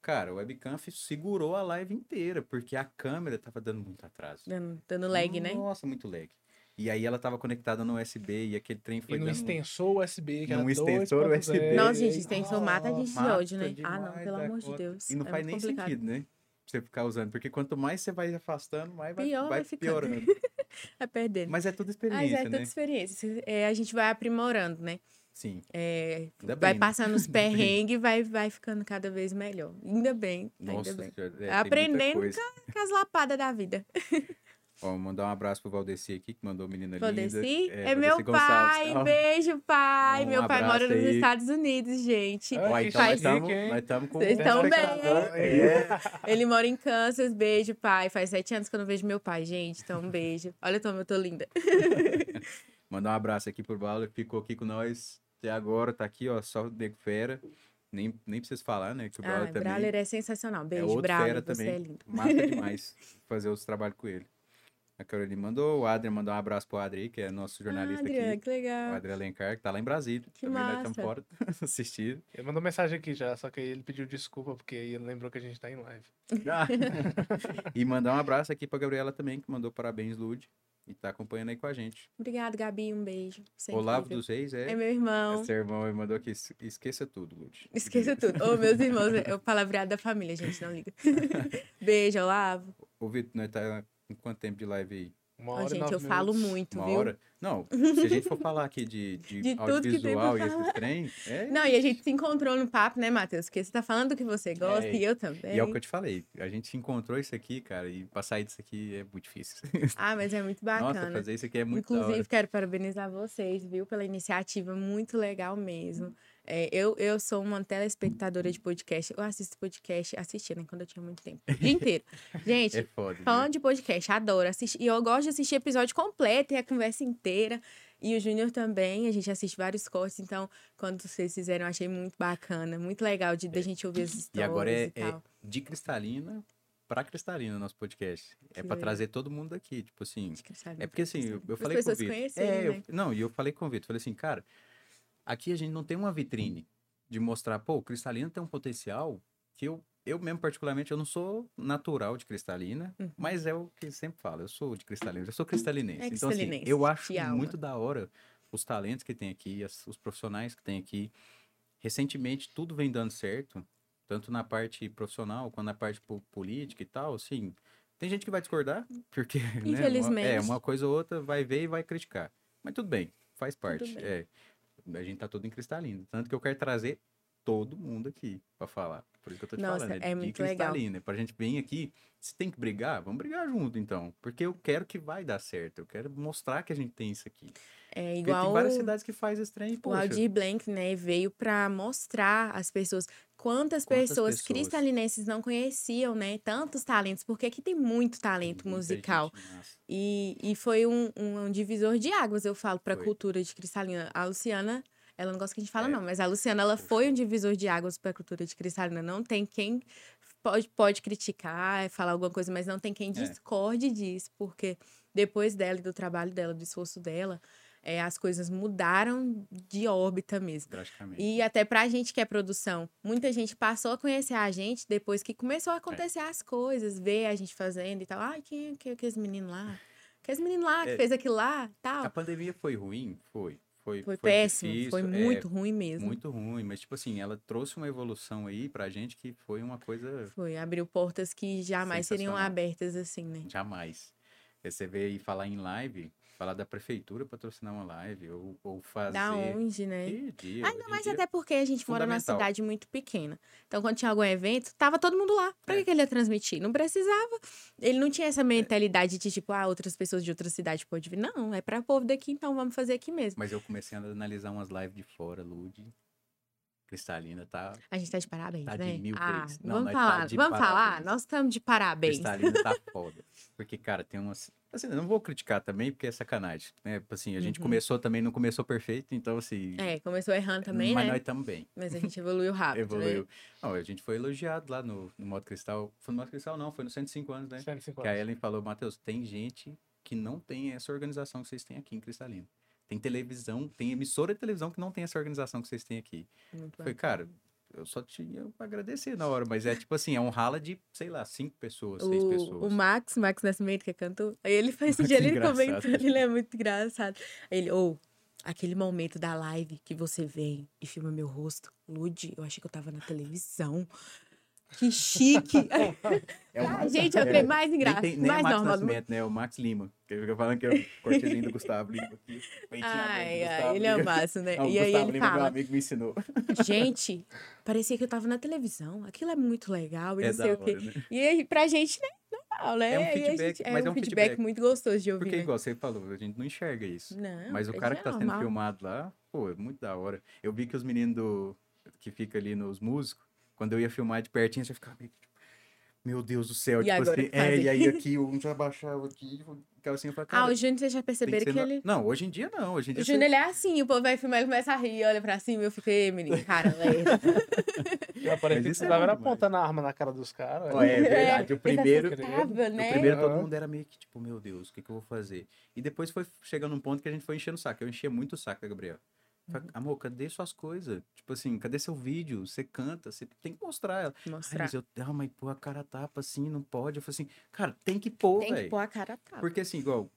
Cara, o webcam segurou a live inteira, porque a câmera tava dando muito atraso. Dando, dando lag, né? Nossa, muito lag. E aí ela tava conectada no USB e aquele trem foi E no dando... extensor USB, que Num era extensor 2.0. USB. Nossa, gente, extensor mata a gente de ódio, né? Ah, não, pelo amor de. Deus. E não é faz nem complicado. sentido, né? Pra você ficar usando, porque quanto mais você vai afastando, mais vai, Pior vai vai ficando. piorando. Vai perdendo. Mas é tudo Mas experiência, é né? toda experiência. É, a gente vai aprimorando, né? Sim. É, Ainda vai bem, né? passando os Ainda bem. perrengues e vai, vai ficando cada vez melhor. Ainda bem, Nossa, ainda bem. É, Aprendendo coisa. Com as lapadas da vida. Ó, mandar um abraço pro Valdeci aqui, que mandou menina Valdeci linda. é, meu Valdeci Gonçalves. pai. Beijo, pai. Um meu pai mora abraço nos aí. Estados Unidos, gente. Ó, que então faz nós estamos com Vocês um tão bem. É. Ele mora em Kansas. Beijo, pai. Faz sete anos que eu não vejo meu pai, gente. Então, um beijo. Olha como eu tô linda. Mandar um abraço aqui pro Bala, que ficou aqui com nós até agora, tá aqui, ó, só o Nego Fera. Nem, nem preciso falar, né? Que o Brawler Ah, também é sensacional. é Beijo, outro Brawler. fera Você também. é lindo. Massa demais fazer os trabalhos com ele. A Caroline mandou, o Adrian mandou um abraço pro Adri, que é nosso jornalista Adriana, aqui. que O legal. Adriano Alencar, que tá lá em Brasília. Que também nós estamos massa. fora assistindo. Ele mandou mensagem aqui já, só que ele pediu desculpa, porque aí ele lembrou que a gente tá em live. Ah. e mandar um abraço aqui pra Gabriela também, que mandou parabéns, Lud. E tá acompanhando aí com a gente. Obrigada, Gabi. Um beijo. Sempre, Olavo dos Reis é. É meu irmão. é seu irmão, ele mandou aqui. "Es- Esqueça tudo, Lud. Esqueça tudo. Ô, meus irmãos, é o palavreado da família, gente, não liga. Beijo, Olavo. Ô, Vitor, nós tá com quanto tempo de live aí? Uma Ó, hora e gente, eu falo minutos. muito, Uma viu? hora? Não, se a gente for falar aqui de, de, De audiovisual e esses trem, é. Não, e a gente se encontrou no papo, né, Matheus? Porque você tá falando do que você gosta É, e eu também. E é o que eu te falei. A gente encontrou isso aqui, cara, e pra sair disso aqui é muito difícil. Ah, mas é muito Nossa, bacana. fazer isso aqui é muito Inclusive, quero parabenizar vocês, viu, pela iniciativa, muito legal mesmo. É, eu, eu sou uma telespectadora de podcast, eu assisto podcast, assistia, né, quando eu tinha muito tempo, o dia inteiro. Gente, É foda. falando de podcast, adoro assistir, e eu gosto de assistir episódio completo e a conversa inteira, e o Júnior também, a gente assiste vários cortes, então, quando vocês fizeram, eu achei muito bacana, muito legal de, da gente ouvir as histórias E agora é, e é de cristalina pra cristalina nosso podcast. É Que pra legal. trazer todo mundo daqui, tipo assim. É porque assim, eu, eu falei com o Vitor. É, eu- né? não, e eu falei com o Vitor, falei assim, cara, aqui a gente não tem uma vitrine de mostrar, pô, o cristalina tem um potencial que eu, eu mesmo particularmente, eu não sou natural de cristalina, Uhum. mas é o que sempre falo, eu sou de cristalina, eu sou cristalinense. É então assim, eu acho muito da hora os talentos que tem aqui, as- os profissionais que tem aqui. Recentemente tudo vem dando certo, tanto na parte profissional quanto na parte po- política e tal, assim, tem gente que vai discordar, porque, né, uma- é, Infelizmente. uma coisa ou outra vai ver e vai criticar. Mas tudo bem, faz parte. bem. É. a gente tá todo em cristalino. Tanto que eu quero trazer todo mundo aqui pra falar. Por isso que eu tô te Nossa, falando. é de muito legal. cristalina. Pra gente vir aqui, se tem que brigar, vamos brigar junto, então. Porque eu quero que vai dar certo. Eu quero mostrar que a gente tem isso aqui. É Porque igual tem várias cidades que faz esse trem, O. Aldir Blanc, né, veio para mostrar às pessoas quantas, Quantas pessoas, pessoas. cristalinenses não conheciam, né, tantos talentos, porque aqui tem muito talento Muita musical. E, e foi um, um, um divisor de águas, eu falo, para a cultura de Cristalina. A Luciana, ela não gosta que a gente fala, É. não, mas a Luciana, ela foi um divisor de águas para a cultura de Cristalina. Não tem quem pode, pode criticar, falar alguma coisa, mas não tem quem É. discorde disso, porque depois dela e do trabalho dela, do esforço dela, é, as coisas mudaram de órbita mesmo. E até pra gente que é produção, muita gente passou a conhecer a gente depois que começou a acontecer as coisas, ver a gente fazendo e tal. Ai, quem é que, aqueles meninos lá? Aqueles meninos lá que É. fez aquilo lá tal. A pandemia foi ruim? Foi. Foi, Foi, péssimo, difícil, foi é, muito ruim mesmo. Muito ruim, mas tipo assim, ela trouxe uma evolução aí pra gente que foi uma coisa Foi, abriu portas que jamais seriam abertas assim, né? jamais. Você vê aí falar em live, falar da prefeitura patrocinar uma live, ou, ou fazer. Da onde, né? Dia, Ainda mais até porque a gente mora numa cidade muito pequena. Então, quando tinha algum evento, tava todo mundo lá. Pra É. que ele ia transmitir? Não precisava. Ele não tinha essa mentalidade de tipo, ah, outras pessoas de outra cidade podem vir. Não, é pra povo daqui, então vamos fazer aqui mesmo. Mas eu comecei a analisar umas lives de fora, Lud. Cristalina tá. A gente tá de parabéns, Tá de né? mil ah, vezes. Não, vamos tá falar, de vamos falar. parabéns. Nós estamos de parabéns. Cristalina tá foda. Porque, cara, tem umas. Assim, eu não vou criticar também, porque é sacanagem. Né? Tipo Assim, a gente Uhum. começou também, não começou perfeito, então assim. É, começou errando também, mas né? nós estamos bem. Mas a gente evoluiu rápido, né? Evoluiu. Não, a gente foi elogiado lá no, no Modo Cristal. Foi no Modo Cristal, não, foi no 105 anos, né? 105 Que a anos. Ellen falou, Matheus, tem gente que não tem essa organização que vocês têm aqui em Cristalina. Tem televisão, tem emissora de televisão que não tem essa organização que vocês têm aqui. Muito Foi, cara, eu só tinha pra agradecer na hora, mas é tipo assim, é um rala de, sei lá, cinco pessoas, seis o, pessoas. o Max, Max Nascimento, que é cantor, aí ele faz esse Max dia, é ele comentando, ele é muito engraçado. Ele, ou, aquele momento da live que você vem e filma meu rosto, Lud, eu achei que eu tava na televisão. Que chique! É o Ah, gente, é o é, trem mais nem, engraçado, tem, nem é mais Max normal. Nascimento, né? É o Max Lima. Que fica falando que é o cortezinho do Gustavo Lima aqui. Ai, ai, ele é Lima. o máximo, né? Não, o e aí Gustavo ele Lima, meu fala, amigo, me ensinou. gente, parecia que eu tava na televisão, aquilo é muito legal, e É não sei da o quê. hora, né? E aí, pra gente, né, normal, né? É um feedback, gente- mas é um feedback, muito gostoso de ouvir, Porque, né? igual você falou, a gente não enxerga isso. Não, Mas o cara que é tá sendo filmado lá, pô, é muito da hora. Eu vi que os meninos do, que fica ali nos músicos, quando eu ia filmar de pertinho, você ficava meio que, tipo, meu Deus do céu, E tipo assim, que é, e aí aqui, um já baixava aqui, ficava assim, eu falava, Ah, o Júnior, vocês já perceberam que, no- ele... Não, hoje em dia não, hoje em O dia Júnior, ele é assim, o povo vai filmar, ele começa a rir, olha pra cima, e eu fico, ei, menino, cara, lerda." Eu parecia que você é tava demais. apontando a arma na cara dos caras. É verdade, o primeiro, Ele assustava, o né? primeiro todo mundo era meio que, tipo, meu Deus, o que que eu vou fazer? E depois foi chegando um ponto que a gente foi enchendo o saco, eu enchia muito o saco da Gabriel. Falei, Amor, cadê suas coisas? Tipo assim, cadê seu vídeo? Você canta, você tem que mostrar ela. Ai, Mostrar. mas eu, ah, mas pôr a cara tapa assim, não pode. Eu falei assim, cara, tem que pôr, Tem que velho. pôr a cara tapa. Porque assim, igual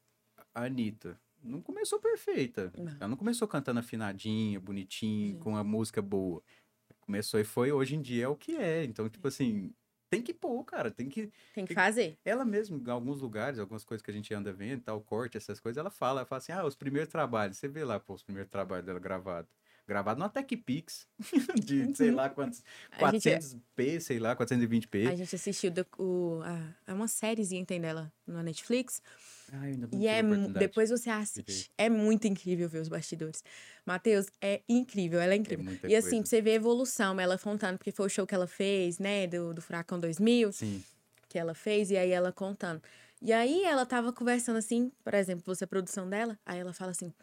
a Anitta, não começou perfeita. Não. Ela não começou cantando afinadinha, bonitinho, Sim. com a música boa. Começou e foi, hoje em dia é o que é. Então, tipo assim, tem que pôr, cara, tem que... Tem que fazer. Ela mesmo, em alguns lugares, algumas coisas que a gente anda vendo, tal, corte, essas coisas, ela fala, ela fala assim, ah, os primeiros trabalhos, você vê lá, pô, os primeiros trabalhos dela gravados. Gravado no TechPix, de sei lá quantos, A gente- 400p, sei lá, 420p. A gente assistiu do- o, a, é uma sériezinha, tem dela na Netflix. Ai, ainda não E é, depois você assiste. É muito incrível ver os bastidores. Matheus, é incrível, ela é É incrível. muita e assim, coisa. pra você ver a evolução, ela contando, porque foi o show que ela fez, né, do, do Furacão 2000, Sim, que ela fez, e aí ela contando. E aí ela tava conversando assim, por exemplo, você a produção dela, aí ela fala assim,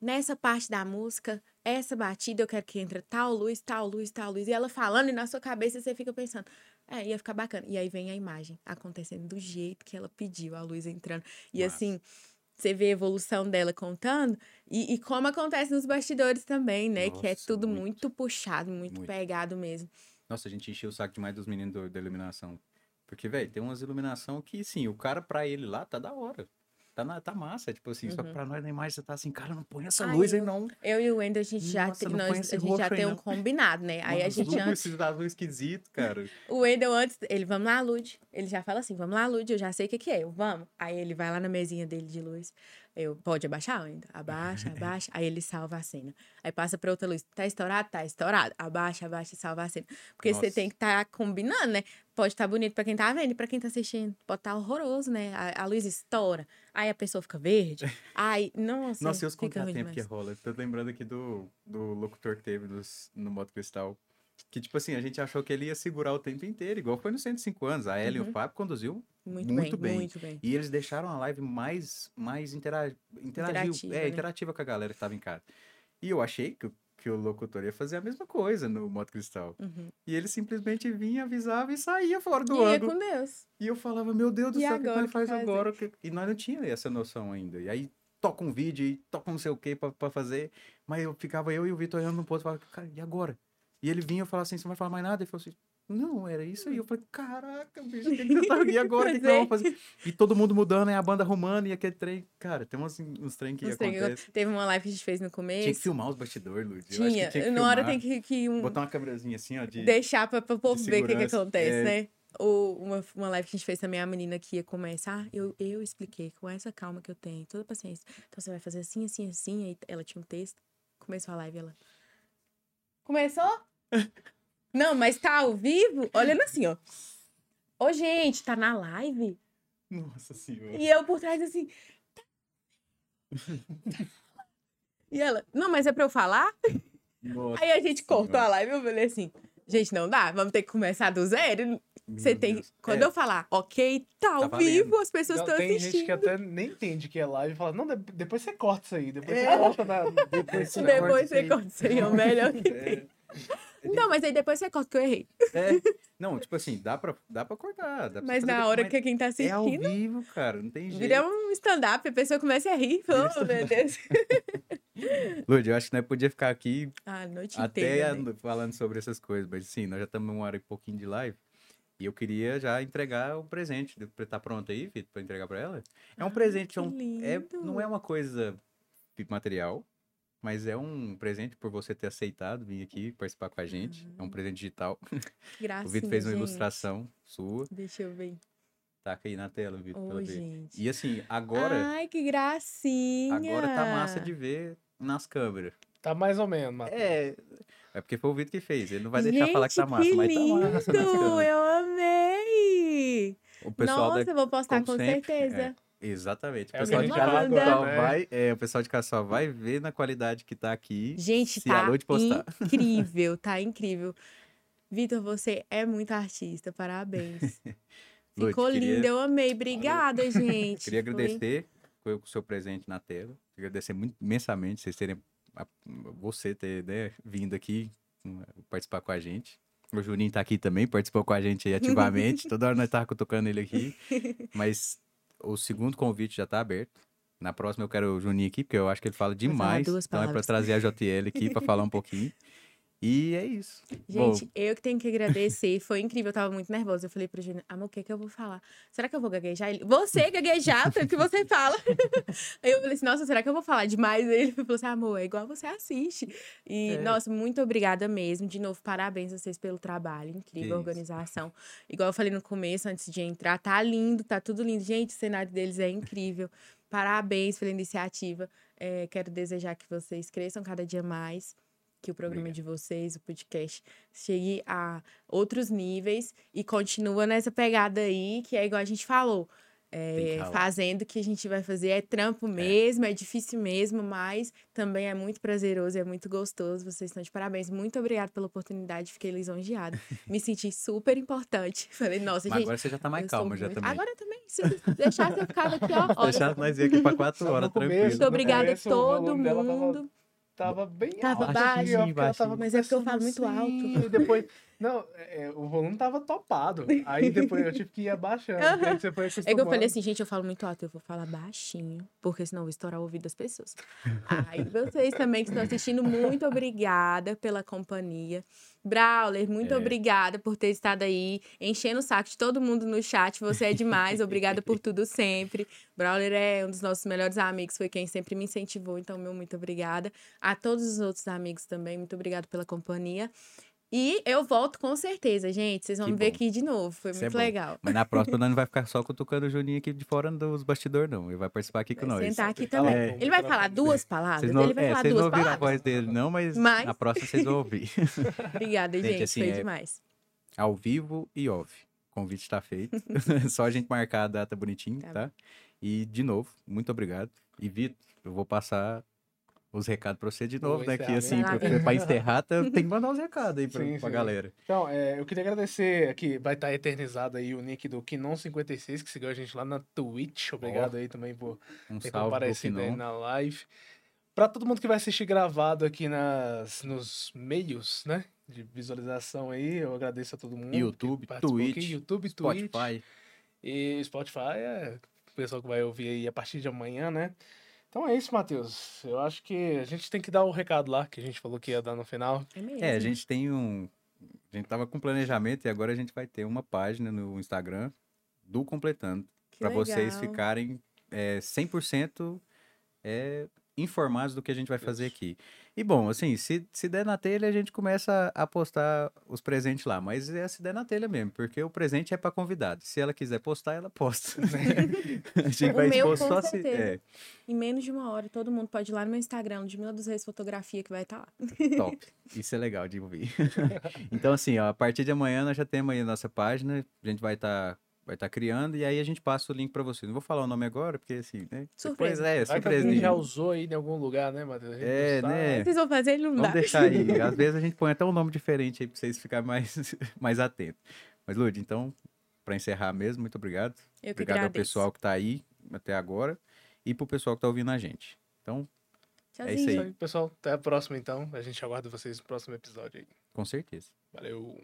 nessa parte da música, essa batida eu quero que entre tal luz, tal luz, tal luz. E ela falando, e na sua cabeça você fica pensando, é, ia ficar bacana. E aí vem a imagem acontecendo do jeito que ela pediu, a luz entrando. E Massa. assim, você vê a evolução dela contando, e, e como acontece nos bastidores também, né? que é Nossa, tudo muito. muito, puxado, muito, Muito. pegado mesmo. Nossa, a gente encheu o saco demais dos meninos do- da iluminação. Porque, velho, tem umas iluminação que, sim, o cara pra ele lá tá da hora. Tá, na, tá massa, tipo assim, só que Uhum. pra nós na imagem você tá assim, cara, não põe essa Ai, luz aí não. Eu e o Wendel, a gente já, Nossa, nós, a gente já tem um combinado, né? Aí a Nossa, gente antes Esses azul esquisito, cara. O Wendel antes, ele, vamos lá, Lud. Ele já fala assim, vamos lá, Lud, eu já sei o que que é. Eu, vamos. Aí ele vai lá na mesinha dele de luz. Eu, pode abaixar ainda? Abaixa, abaixa. Aí ele salva a cena. Aí passa pra outra luz. Tá estourado? Tá estourado. Abaixa, abaixa e salva a cena. Porque você Nossa. tem que estar combinando, né? Pode estar bonito pra quem tá vendo e pra quem tá assistindo. Pode estar horroroso, né? A, a luz estoura. Aí a pessoa fica verde. Aí, nossa, Nossa, e os contratempos que rola. Tô lembrando aqui do, do locutor que teve nos- no Moto Cristal. Que, tipo assim, a gente achou que ele ia segurar o tempo inteiro, igual foi nos 105 anos. A Ellen e Uhum. o Fábio conduziu Muito, muito bem, bem. muito bem. E eles deixaram a live mais, mais intera Interativa, é, né? interativa com a galera que tava em casa. E eu achei que, o- que o locutor ia fazer a mesma coisa no Moto Cristal. Uhum. E ele simplesmente vinha, avisava e saía fora do E ângulo. com Deus. E eu falava, meu Deus do E céu, o que ele faz fazer? agora? Que- E nós não tínhamos essa noção ainda. E aí toca um vídeo e toca não sei o que pra, pra fazer. Mas eu ficava eu e o Vitor olhando no ponto e falava, cara, e agora? E ele vinha e eu falava assim, você não vai falar mais nada? Ele falou assim, não, era isso aí. Eu falei, caraca, bicho, o que, que tá... E agora, o que, que fazer? E todo mundo mudando, e a banda arrumando, e aquele trem. Cara, tem uns, uns trem que Uns acontece. Teve uma live que a gente fez no Tinha que começo. filmar os bastidores, Lud. Eu Tinha. tinha Na hora tem que, que um, Botar uma câmerazinha assim, ó, de... deixar pra, pra o povo ver o que, que acontece, é. né? Ou uma, uma live que a gente fez também, a menina que ia começar, eu, eu expliquei com essa calma que eu tenho, toda paciência. Então você vai fazer assim, assim, assim, aí ela tinha um texto, começou a live, ela... Começou? Não, mas tá ao vivo? Olhando assim, ó. Ô, gente, tá na live? Nossa senhora. E eu por trás assim... E ela, não, mas é pra eu falar? Nossa Aí a gente cortou Senhora. a live e eu falei assim, gente, não dá, vamos ter que começar do zero. Você tem. Deus. Quando É, eu falar, ok, tá ao Tá vivo, valendo. as pessoas Não, estão tem assistindo. gente que até nem entende que é live e fala, não, de- depois você corta isso aí, depois É. você corta na... Depois você Depois corta você isso corta isso aí, é o melhor que É. tem. Não, mas aí depois você corta que eu errei. É. Não, tipo assim, dá pra, dá pra cortar. Dá pra Mas na hora que quem tá É ao assistindo, vivo, cara, não tem jeito. vira um stand-up, a pessoa começa a rir. Fala, oh, meu Deus. Lud, eu acho que nós podia ficar aqui A noite até inteira. né? falando sobre essas coisas, mas sim, nós já estamos uma hora e pouquinho de live. E eu queria já entregar o presente. Tá pronto aí, Vitor, pra entregar pra ela? É um Ai, presente, é um- é, não é uma coisa material, mas é um presente por você ter aceitado vir aqui participar com a gente. É um presente digital. Que gracinha, o Vitor fez uma gente. ilustração sua. Deixa eu ver. Taca aí na tela, Vitor, Ô, ela ver. gente. E assim, agora, Ai, que gracinha. agora tá massa de ver nas câmeras. Tá mais ou menos, Matheus. É, é porque foi o Vitor que fez. Ele não vai deixar falar que tá Gente, massa, que mas tá massa lindo! Eu amei! O pessoal Nossa, da- eu vou postar como com sempre, certeza. Exatamente. O É o pessoal que de casa só né? vai, é, o pessoal de casa só vai ver na qualidade que tá aqui. Gente, se a tá incrível, tá incrível. Vitor, você é muito artista, parabéns. Ficou queria- lindo, eu amei. Obrigada, gente. Queria Foi- agradecer com o seu presente na tela. Queria agradecer muito, imensamente vocês terem você ter né, vindo aqui hum, participar com a gente. O Juninho tá aqui também, participou com a gente aí ativamente. Toda hora nós tava cutucando ele aqui. Mas o segundo convite já tá aberto. Na próxima eu quero o Juninho aqui, porque eu acho que ele fala demais. Então é palavras. trazer a JL aqui pra falar um pouquinho. E é isso. Bom, Gente, eu que tenho que agradecer. Foi incrível, eu tava muito nervosa. Eu falei pro Júnior, amor, o que que eu vou falar? Será que eu vou gaguejar? Ele, você gaguejar, o tempo que você fala. Aí eu falei assim, nossa, será que eu vou falar demais? Ele falou assim, amor, é igual você assiste. E, É. nossa, muito obrigada mesmo. De novo, parabéns a vocês pelo trabalho. Incrível isso. organização. Igual eu falei no começo, antes de entrar, tá lindo, tá tudo lindo. Gente, o cenário deles é incrível. Parabéns pela iniciativa. É, quero desejar que vocês cresçam cada dia mais que o programa Obrigado. de vocês, o podcast, chegue a outros níveis e continua nessa pegada aí, que é igual a gente falou. é, fazendo o que a gente vai fazer é trampo mesmo, é. difícil mesmo, mas também é muito prazeroso, é muito gostoso. Vocês estão de parabéns. Muito obrigada pela oportunidade, fiquei lisonjeada. Me senti super importante. Falei, nossa, mas gente. agora você já tá mais calma já muito- também. Agora também, se deixasse eu ficava aqui, ó. Deixar nós ir aqui pra quatro horas, tranquilo. Muito obrigada a todo mundo. Tava bem Tava alto. baixo. assim, ó, porque ela tava. Mas é porque eu falo muito alto. assim, E depois... Não, é, o volume tava topado. Aí depois eu tive que ir abaixando. aí você foi É que eu falei assim, gente, eu falo muito alto, eu vou falar baixinho, porque senão eu vou estourar o ouvido das pessoas. Aí vocês também que estão assistindo, muito obrigada pela companhia. Brawler, muito É. obrigada por ter estado aí, enchendo o saco de todo mundo no chat. Você é demais, obrigada por tudo sempre. Brawler é um dos nossos melhores amigos, foi quem sempre me incentivou, então, meu muito obrigada. A todos os outros amigos também, muito obrigada pela companhia. E eu volto com certeza, gente. Vocês vão Que me ver bom. aqui de novo. Foi Isso é muito bom. legal. Mas na próxima nós não vai ficar só cutucando o Juninho aqui de fora dos bastidores, não. Ele vai participar aqui com Vai nós. sentar aqui também. um Ele vai falar duas palavras? Vocês não, Ele vai é, falar vocês não duas ouviram a palavras? voz dele, não, mas, Mas- na próxima vocês vão ouvir. Obrigada, Gente, gente. assim, Foi é- demais. Ao vivo e off. O convite está feito. Só a gente marcar a data bonitinho, Tá tá? E, de novo, muito obrigado. E, Vitor, eu vou passar os recados pra você de novo, né? Que assim, pra encerrar, tá- tem que mandar uns recados aí pra sim. galera. Então, é, eu queria agradecer aqui, vai estar eternizado aí o nick do Kinon56, que seguiu a gente lá na Twitch. Obrigado aí também por Um ter comparecido aí na live. Pra todo mundo que vai assistir gravado aqui nas, nos meios, né? De visualização aí, eu agradeço a todo mundo. YouTube, participou aqui. Twitch, YouTube, Twitch. Spotify. E Spotify é o pessoal que vai ouvir aí a partir de amanhã, né? Então é isso, Matheus. Eu acho que a gente tem que dar o recado lá, que a gente falou que ia dar no final. É mesmo. É, a gente tem um. A gente tava com planejamento e agora a gente vai ter uma página no Instagram do Completando. Pra vocês ficarem é, 100% é, informados do que a gente vai fazer Isso. aqui. E bom, assim, se, se der na telha, a gente começa a postar os presentes lá. Mas é se der na telha mesmo, porque o presente é para convidado. Se ela quiser postar, ela posta. a gente O vai meu, expor só se. É, Em menos de uma hora, todo mundo pode ir lá no meu Instagram, Ludmila dos Reis Fotografia, que vai estar lá. top. Isso é legal de ouvir. então, assim, ó, a partir de amanhã nós já temos aí a nossa página. A gente vai estar. Vai estar criando e aí a gente passa o link para você. Não vou falar o nome agora, porque assim, né? Surpresa. Depois, é, Vai que surpresa. alguém já usou aí em algum lugar, né, Matheus? É, né? Vocês vão fazer, ele não Vamos dá. deixar aí. Às vezes a gente põe até um nome diferente aí pra vocês ficarem mais, mais atentos. Mas, Lud, então, para encerrar mesmo, muito obrigado. Eu que obrigado ao pessoal que tá aí até agora e pro pessoal que tá ouvindo a gente. Então, Tchauzinho. é isso aí. Isso aí, pessoal. Até a próxima, então. A gente aguarda vocês no próximo episódio aí. com certeza. Valeu.